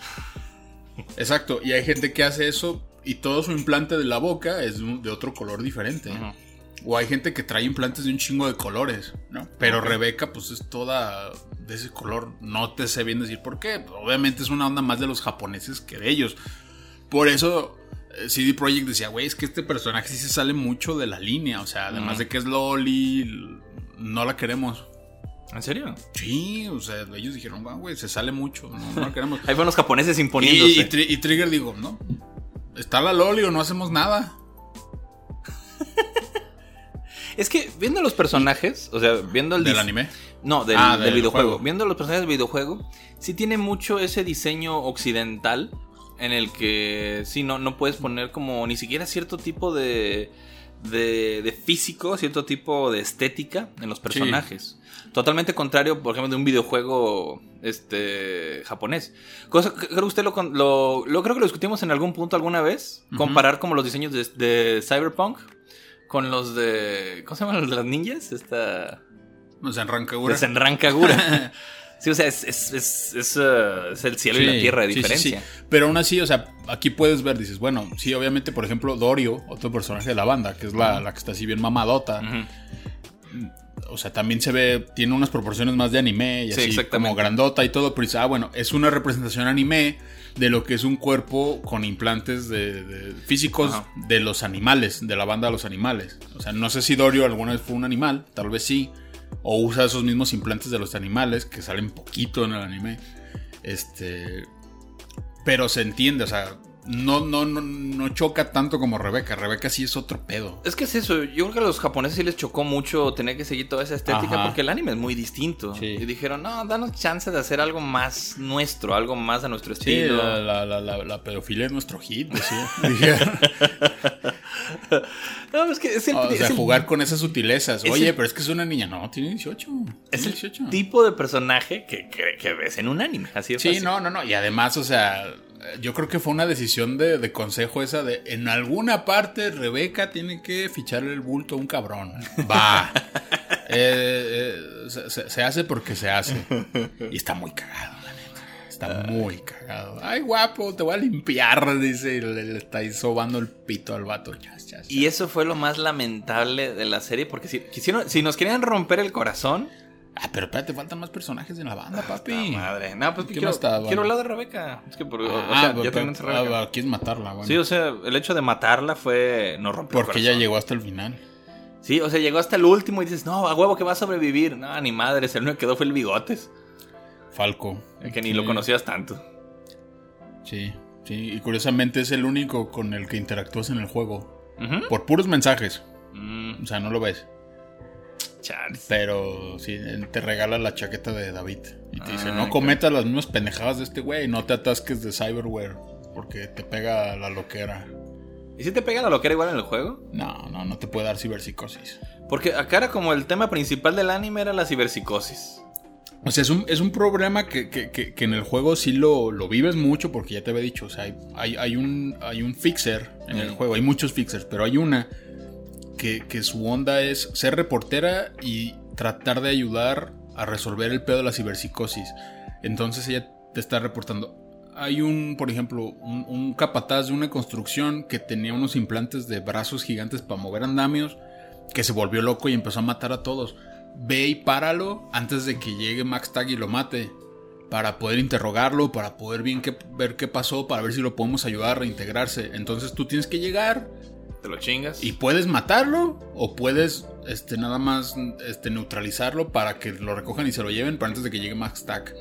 Exacto, y hay gente que hace eso y todo su implante de la boca es de otro color diferente. O hay gente que trae implantes de un chingo de colores, ¿no? Pero. Rebeca, pues es toda de ese color. No te sé bien decir por qué. Obviamente es una onda más de los japoneses que de ellos. Por eso eh, CD Projekt decía, güey, es que este personaje sí se sale mucho de la línea. O sea, además de que es Loli, no la queremos. ¿En serio? Sí, o sea, ellos dijeron, "Guau, güey, se sale mucho, no, no la queremos. Ahí fueron los japoneses imponiéndose. y Trigger digo, no, está la Loli o no hacemos nada. Es que viendo los personajes, o sea, viendo el Del anime. No, del, Ah, del del videojuego. juego. Viendo los personajes del videojuego, sí tiene mucho ese diseño occidental en el que sí no, no puedes poner como ni siquiera cierto tipo de, de, de físico, cierto tipo de estética en los personajes. Totalmente contrario, por ejemplo, de un videojuego este japonés. Cosa que creo que usted lo, lo, lo creo que lo discutimos en algún punto alguna vez. Comparar como los diseños de, de Cyberpunk con los de. ¿Cómo se llaman los de las ninjas? Esta. O sea, en Rancagura. De Senrancagura. sí, o sea, es, es, es, es, uh, es el cielo y la tierra de sí, sí, diferencia. sí. Pero aún así, o sea, aquí puedes ver, dices, bueno, sí, obviamente, por ejemplo, Dorio, otro personaje de la banda, que es la, la que está así bien mamadota. Ujú. O sea, también se ve, tiene unas proporciones más de anime y Sí, así como grandota y todo, pero dices, ah, bueno, es una representación anime de lo que es un cuerpo con implantes de, de- físicos Ajá. de los animales, de la banda de los animales. O sea, no sé si Dorio alguna vez fue un animal, tal vez sí, o usa esos mismos implantes de los animales que salen poquito en el anime. Este, pero se entiende, o sea, no, no, no, no choca tanto como Rebeca. Rebeca sí es otro pedo. Es que es eso, yo creo que a los japoneses sí les chocó mucho tener que seguir toda esa estética Ajá. porque el anime es muy distinto. Sí. Y dijeron, no, danos chance de hacer algo más nuestro, algo más a nuestro estilo. la, la, la, la, la pedofilia es nuestro hit, decía. Dijeron. No, es que es el, o es sea, el- jugar con esas sutilezas. es Oye, el- pero es que es una niña. No, tiene 18. es tiene el 18. tipo de personaje que, que, que ves en un anime. Así es. Sí, no, no, no. Y además, o sea, yo creo que fue una decisión de, de consejo esa de en alguna parte Rebeca tiene que ficharle el bulto a un cabrón. Va. Eh, eh, se, hace porque se hace. Y está muy cagado, la neta. Está muy cagado. Ay, guapo, te voy a limpiar, dice. Y le, le está ahí sobando el pito al vato. Chas, chas, chas. Y eso fue lo más lamentable de la serie porque si, quisieron, si nos querían romper el corazón... Ah, pero espérate, faltan más personajes en la banda, papi. ¡puta madre. No, pues ¿Qué quiero, más está, quiero hablar de Rebeca. Es que por, o Ah, sea, pero- ya a Rebeca. ah, quieres matarla, bueno. Sí, o sea, el hecho de matarla fue no romper el porque ella llegó hasta el final. Sí, o sea, llegó hasta el último y dices, no, a huevo que va a sobrevivir. No, ni madres, el único que quedó fue el bigotes. Falco. el Que ni Sí. lo conocías tanto. Sí, sí, y curiosamente es el único con el que interactúas en el juego. Por puros mensajes, Mm, o sea, no lo ves. Pero sí, él te regala la chaqueta de David. Y te dice, Ah, no cometas las mismas pendejadas de este güey, no te atasques de cyberware, porque te pega la loquera. ¿Y si te pega la loquera igual en el juego? No, no, no te puede dar ciberpsicosis. Porque acá era como el tema principal del anime era la ciberpsicosis. O sea, es un, es un problema que, que- que- que en el juego sí lo, lo vives mucho, porque ya te había dicho, o sea, hay, hay, hay un, hay un fixer en el juego, hay muchos fixers, pero hay una que, su onda es ser reportera y tratar de ayudar a resolver el pedo de la ciberpsicosis. Entonces ella te está reportando. Hay un, por ejemplo, un, un capataz de una construcción que tenía unos implantes de brazos gigantes para mover andamios, que se volvió loco y empezó a matar a todos. Ve y páralo antes de que llegue Max Tag y lo mate. Para poder interrogarlo, para poder bien que- ver qué pasó, para ver si lo podemos ayudar a reintegrarse. Entonces tú tienes que llegar, Te lo chingas. y puedes matarlo o puedes este, nada más este, neutralizarlo para que lo recojan y se lo lleven para antes de que llegue Max Tack.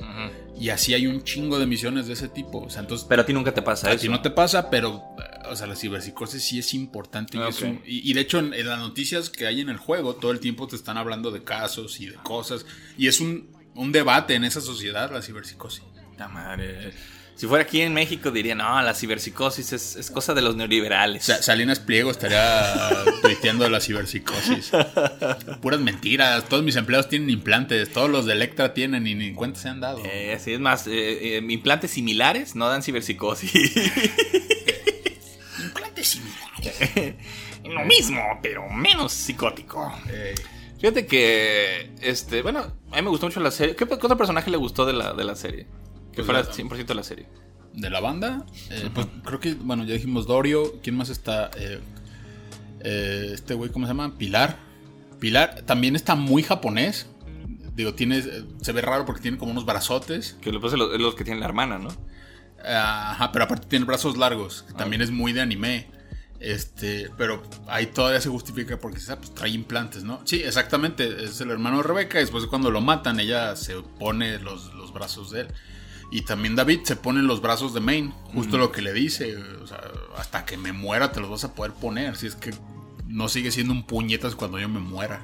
Y así hay un chingo de misiones de ese tipo. O sea, entonces Pero a ti nunca te pasa a eso. ti no te pasa, pero o sea, la ciberpsicosis sí es importante. Y, Ah, es ok. un- y- y de hecho en, en las noticias que hay en el juego todo el tiempo te están hablando de casos y de cosas. Y es un, un debate en esa sociedad la ciberpsicosis. Puta madre. Si fuera aquí en México diría, no, la ciberpsicosis es, es cosa de los neoliberales. Salinas Pliego estaría tuiteando la ciberpsicosis. Puras mentiras. Todos mis empleados tienen implantes. Todos los de Electra tienen y ni cuenta se han dado. Eh, sí, es más, eh, eh, implantes similares no dan ciberpsicosis. Implantes similares. Lo mismo, pero menos psicótico. Fíjate que, este, bueno, a mí me gustó mucho la serie. ¿Qué, qué otro personaje le gustó de la, de la serie? Que Pues fuera la- 100% de la serie. de la banda, eh, pues creo que, bueno, ya dijimos Dorio. ¿Quién más está? Eh, eh, este güey, ¿cómo se llama? Pilar. Pilar también está muy japonés. Digo, tiene, se ve raro porque tiene como unos brazotes. Que lo pasa es los, los que tiene la hermana, ¿no? Ajá, pero aparte tiene brazos largos, que también es muy de anime. Este, pero ahí todavía se justifica porque ah, pues, trae implantes, ¿no? Sí, exactamente, es el hermano de Rebeca. y Después de cuando lo matan, ella se pone los, los brazos de él. Y también David se pone los brazos de Main, justo lo que le dice. O sea, hasta que me muera te los vas a poder poner. Si es que no sigue siendo un puñetas cuando yo me muera.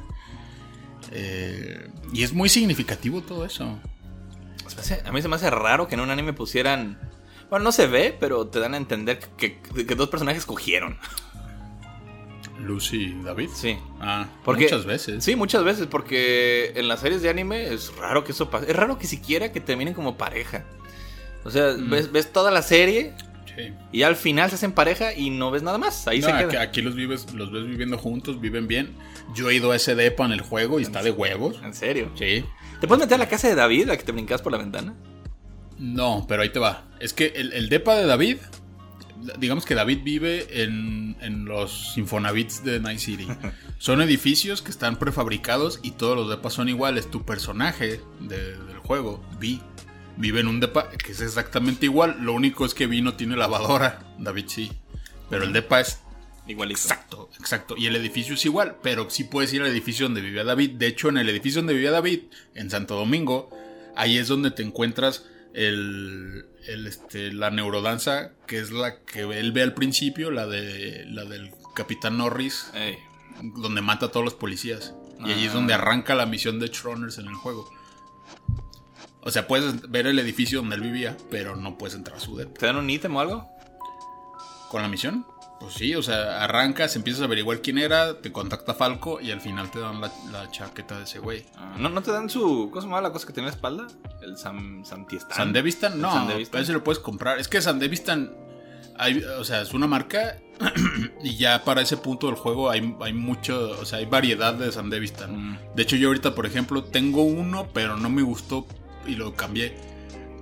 Eh, y es muy significativo todo eso. A mí se me hace raro que en un anime pusieran. Bueno, no se ve, pero te dan a entender que, que- que dos personajes cogieron. Lucy y David. Sí. Ah, Porque, muchas veces. Sí, muchas veces, porque en las series de anime es raro que eso pase. Es raro que siquiera que terminen como pareja. O sea, Mm. ves, ves toda la serie Sí. y al final se hacen pareja y no ves nada más. Ahí No, se aquí, queda. aquí los vives, los ves viviendo juntos, viven bien. Yo he ido a ese depa en el juego y está de huevos. En serio. Sí. ¿Te puedes meter a la casa de David, a que te brincas por la ventana? No, pero ahí te va. Es que el, el depa de David, digamos que David vive en, en los Infonavits de Night City. Son edificios que están prefabricados y todos los depas son iguales. Tu personaje de- del juego, Vi, vive en un depa que es exactamente igual. Lo único es que Vi no tiene lavadora. David sí. Pero el depa es Igualito. Exacto, exacto. Y el edificio es igual, pero sí puedes ir al edificio donde vivía David. De hecho, en el edificio donde vivía David, en Santo Domingo, ahí es donde te encuentras el, el, este, la neurodanza, que es la que él ve al principio, la, de, la del Capitán Norris, Ey. donde mata a todos los policías. Y ahí es Ah. donde arranca la misión de Runners en el juego. O sea, puedes ver el edificio donde él vivía, pero no puedes entrar a su depa. ¿Te dan un ítem o algo? ¿Con la misión? Pues sí, o sea, arrancas, empiezas a averiguar quién era, te contacta Falco y al final te dan la, la chaqueta de ese güey. Ah, ¿no, ¿No te dan su. ¿Cómo se llama la cosa que tiene en la espalda? El Sam, Santiestán. ¿Sandevistan? No, Sandevistan. ese lo puedes comprar. Es que Sandevistan, hay, o sea, es una marca y ya para ese punto del juego hay, hay mucho, o sea, hay variedad de Sandevistan. Mm. De hecho, yo ahorita, por ejemplo, tengo uno, pero no me gustó y lo cambié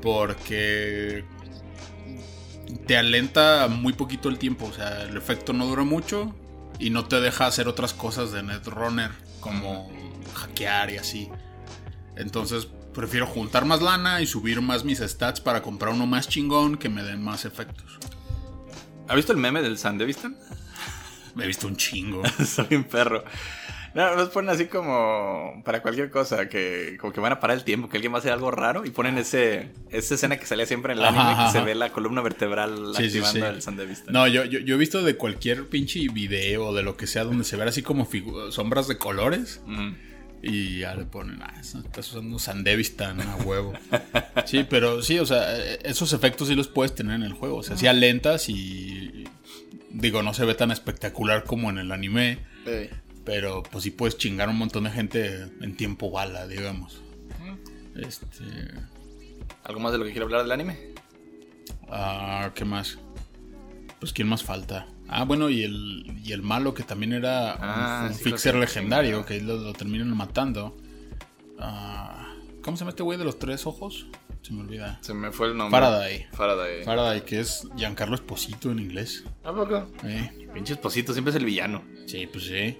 porque te alenta muy poquito el tiempo, o sea, el efecto no dura mucho y no te deja hacer otras cosas de Netrunner como hackear y así. Entonces prefiero juntar más lana y subir más mis stats para comprar uno más chingón que me den más efectos. ¿Has visto el meme del Sandevistan? Me he visto un chingo. Soy un perro. No, nos ponen así como para cualquier cosa, que como que van a parar el tiempo, que alguien va a hacer algo raro y ponen ese esa escena que salía siempre en el Ajá, anime, que ajá, se ajá. ve la columna vertebral Sí, sí, activando sí. el Sandevistan. No, yo, yo, yo he visto de cualquier pinche video, de lo que sea, donde se ven así como sombras de colores. Mm. Y ya le ponen, ah, eso- estás usando Sandevistan a huevo. Sí, pero sí, o sea, eh, esos efectos sí los puedes tener en el juego. O sea, sí alentas y. Digo, no se ve tan espectacular como en el anime. Ey. Pero pues sí puedes chingar a un montón de gente en tiempo bala, digamos. Este. ¿Algo más de lo que quiero hablar del anime? Ah, ¿qué más? Pues quién más falta. Ah, bueno, y el, y el malo que también era un- Ah, un, sí, fixer legendario, que lo, lo terminan matando. Ah, ¿Cómo se llama este güey de los tres ojos? Se me olvida. Se me fue el nombre. Faraday. Faraday. Faraday, que es Giancarlo Esposito en inglés. ¿A poco? Eh, Pinche esposito, siempre es el villano. sí, pues sí.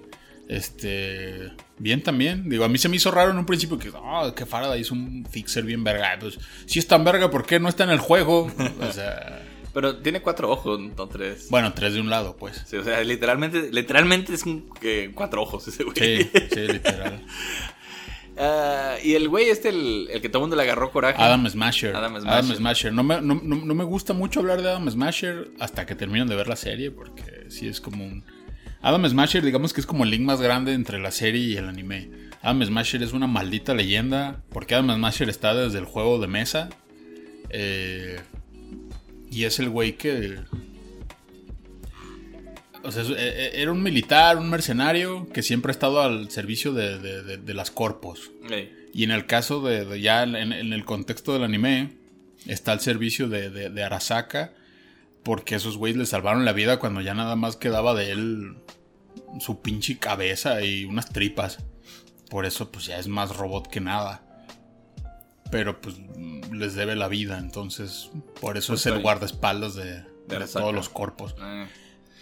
Este. Bien también. Digo, a mí se me hizo raro en un principio que. Ah, que Faraday es un fixer bien verga. Pues si es tan verga, ¿por qué no está en el juego? O sea. Pero tiene cuatro ojos, no tres. Bueno, tres de un lado, pues. Sí, o sea, literalmente, literalmente es un, eh, cuatro ojos ese güey. Sí, sí, literal. Ah, y el güey este, el, el que todo el mundo le agarró coraje. Adam Smasher. Adam Adam Smasher. No, me, no, no- no me gusta mucho hablar de Adam Smasher hasta que terminen de ver la serie, porque sí es como un. Adam Smasher, digamos que es como el link más grande entre la serie y el anime. Adam Smasher es una maldita leyenda, porque Adam Smasher está desde el juego de mesa. eh, y es el güey que. O sea, es- e- e- era un militar, un mercenario que siempre ha estado al servicio de, de- de- de las corpos. Y en el caso de, ya en, en el contexto del anime, está al servicio de Arasaka, porque esos güeyes le salvaron la vida cuando ya nada más quedaba de él su pinche cabeza y unas tripas. Por eso pues ya es más robot que nada. Pero pues les debe la vida, entonces por eso es el guardaespaldas de, todos los corpos. Eh,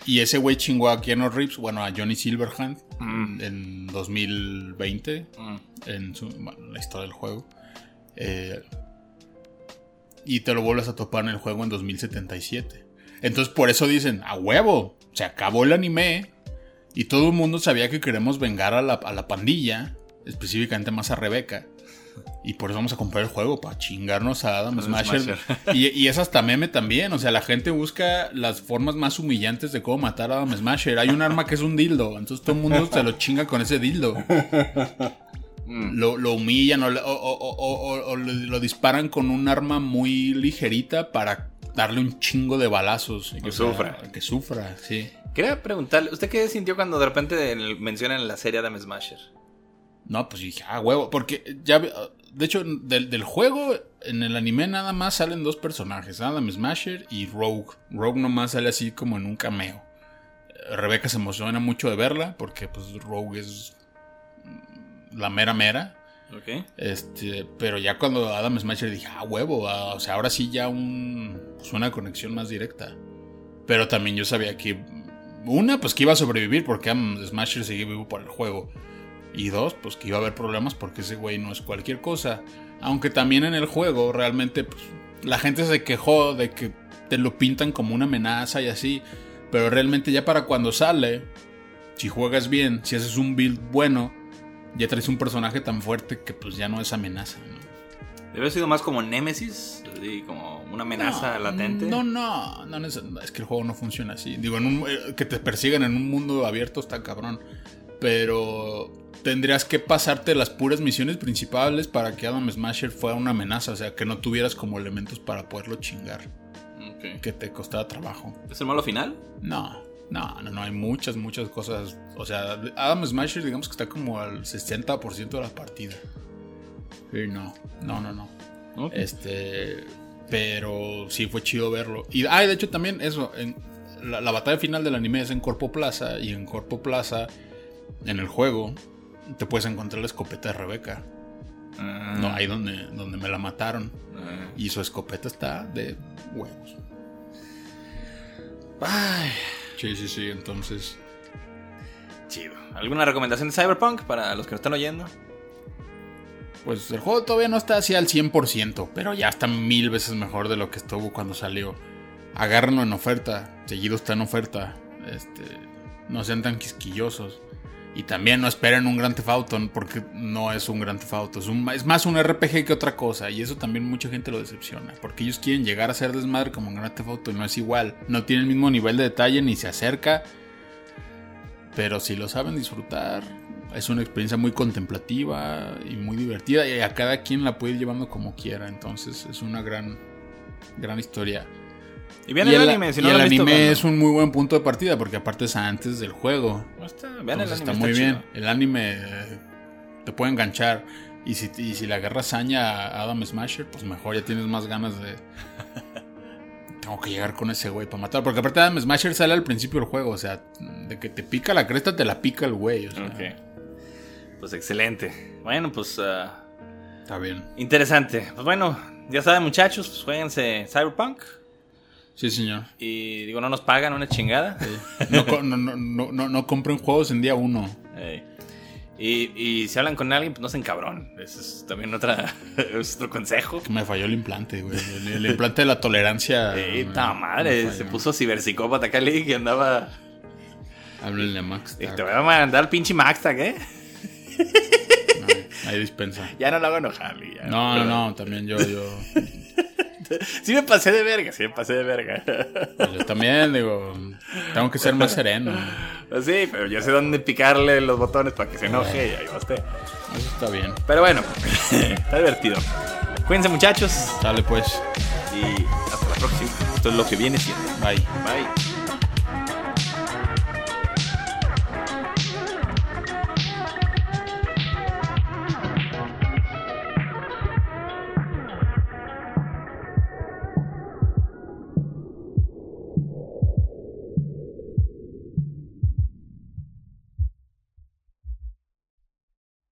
Y ese güey chingó a Keanu Reeves, bueno, a Johnny Silverhand Mm. en 2020 mm. en su- bueno, la historia del juego. Eh, y te lo vuelves a topar en el juego en 2077. Entonces por eso dicen, a huevo, se acabó el anime y todo el mundo sabía que queremos vengar a la, a la pandilla, específicamente más a Rebeca. Y por eso vamos a comprar el juego, para chingarnos a Adam Smasher. Smasher. Y, y es hasta meme también. O sea, la gente busca las formas más humillantes de cómo matar a Adam Smasher. Hay un arma que es un dildo. Entonces todo el mundo se lo chinga con ese dildo. Mm. Lo, lo humillan o, o- o- o- lo disparan con un arma muy ligerita para darle un chingo de balazos. Que sea, sufra. Que sufra, sí. Quería preguntarle, ¿usted qué sintió cuando de repente mencionan la serie Adam Smasher? No, pues dije, ah, huevo. Porque ya, de hecho, del, del juego, en el anime nada más salen dos personajes: Adam Smasher y Rogue. Rogue nomás sale así como en un cameo. Rebeca se emociona mucho de verla porque, pues, Rogue es la mera mera. Este, pero ya cuando Adam Smasher dije, ah, huevo, ah, o sea, ahora sí ya un, pues una conexión más directa. Pero también yo sabía que, una, pues que iba a sobrevivir porque Adam Smasher sigue vivo por el juego. Y dos, pues que iba a haber problemas porque ese güey no es cualquier cosa. Aunque también en el juego realmente, pues, la gente se quejó de que te lo pintan como una amenaza y así. Pero realmente ya para cuando sale, si juegas bien, si haces un build bueno, ya traes un personaje tan fuerte que pues ya no es amenaza, ¿no? Debe haber sido más como Nemesis, así como una amenaza latente. No, no, no, es, es que el juego no funciona así. Digo, en un, eh, que te persigan en un mundo abierto está cabrón. Pero tendrías que pasarte las puras misiones principales para que Adam Smasher fuera una amenaza. O sea, que no tuvieras como elementos para poderlo chingar. Que te costara trabajo. ¿Es el malo final? No, no, no, no. Hay muchas, muchas cosas. O sea, Adam Smasher, digamos que está como al 60% de la partida. Sí, no, no, no, no. Este. Pero sí fue chido verlo. Y, ah, y de hecho también eso. En, la, la batalla final del anime es en Corpo Plaza. Y en Corpo Plaza, en el juego, te puedes encontrar la escopeta de Rebeca. Ah, No, ahí donde, donde me la mataron. ah. Y su escopeta está de huevos. Ay, Sí, sí, sí. Entonces. Chido. ¿Alguna recomendación de Cyberpunk para los que nos están oyendo? Pues el juego todavía no está así al 100%, pero ya está mil veces mejor de lo que estuvo cuando salió. Agárrenlo en oferta, seguido está en oferta. Este, no sean tan quisquillosos. Y también no esperen un Grand Theft Auto, porque no es un Grand Theft Auto, es, un- es más un RPG que otra cosa. Y eso también mucha gente lo decepciona, porque ellos quieren llegar a ser desmadre como un Grand Theft Auto y no es igual. No tiene el mismo nivel de detalle ni se acerca. Pero si lo saben disfrutar, es una experiencia muy contemplativa y muy divertida. Y a cada quien la puede ir llevando como quiera. Entonces es una gran, gran historia. Y vean y el, el, anime, si y no el lo han visto. anime es un muy buen punto de partida porque aparte es antes del juego. No está- Vean el anime, está muy bien. El anime eh, te puede enganchar. Y si, y si le agarras saña a Adam Smasher, pues mejor ya tienes más ganas de. Tengo que llegar con ese güey para matar. Porque aparte Adam Smasher sale al principio del juego. O sea, de que te pica la cresta, te la pica el güey. O sea, Ok. Pues excelente. Bueno, pues ah, Está bien. interesante. Pues bueno, ya saben muchachos, pues jueguense Cyberpunk. Sí, señor. Y digo, no nos pagan una chingada. No, co- no, no, no, no, no compren juegos en día uno. Ey. Y, y si hablan con alguien, pues no sean cabrón. Ese es también otra, es otro consejo. Que me falló el implante, güey. El, el implante de la tolerancia. Me- ta me madre, se puso ciberpsicópata acá Lee, que andaba. Háblenle a Max. Y te voy a mandar al pinche Max Tag, ¿eh? No, ahí dispensa. Ya no lo hago enojar, ya. No, no, no, también yo, yo. Sí me pasé de verga, sí me pasé de verga. pues yo también, digo. Tengo que ser más sereno. Pues sí, pero yo sé dónde picarle los botones para que se enoje y ahí va usted. Eso está bien. Pero bueno, está divertido. Cuídense muchachos Sale pues. y hasta la próxima. Esto es lo que viene siendo. Bye. Bye.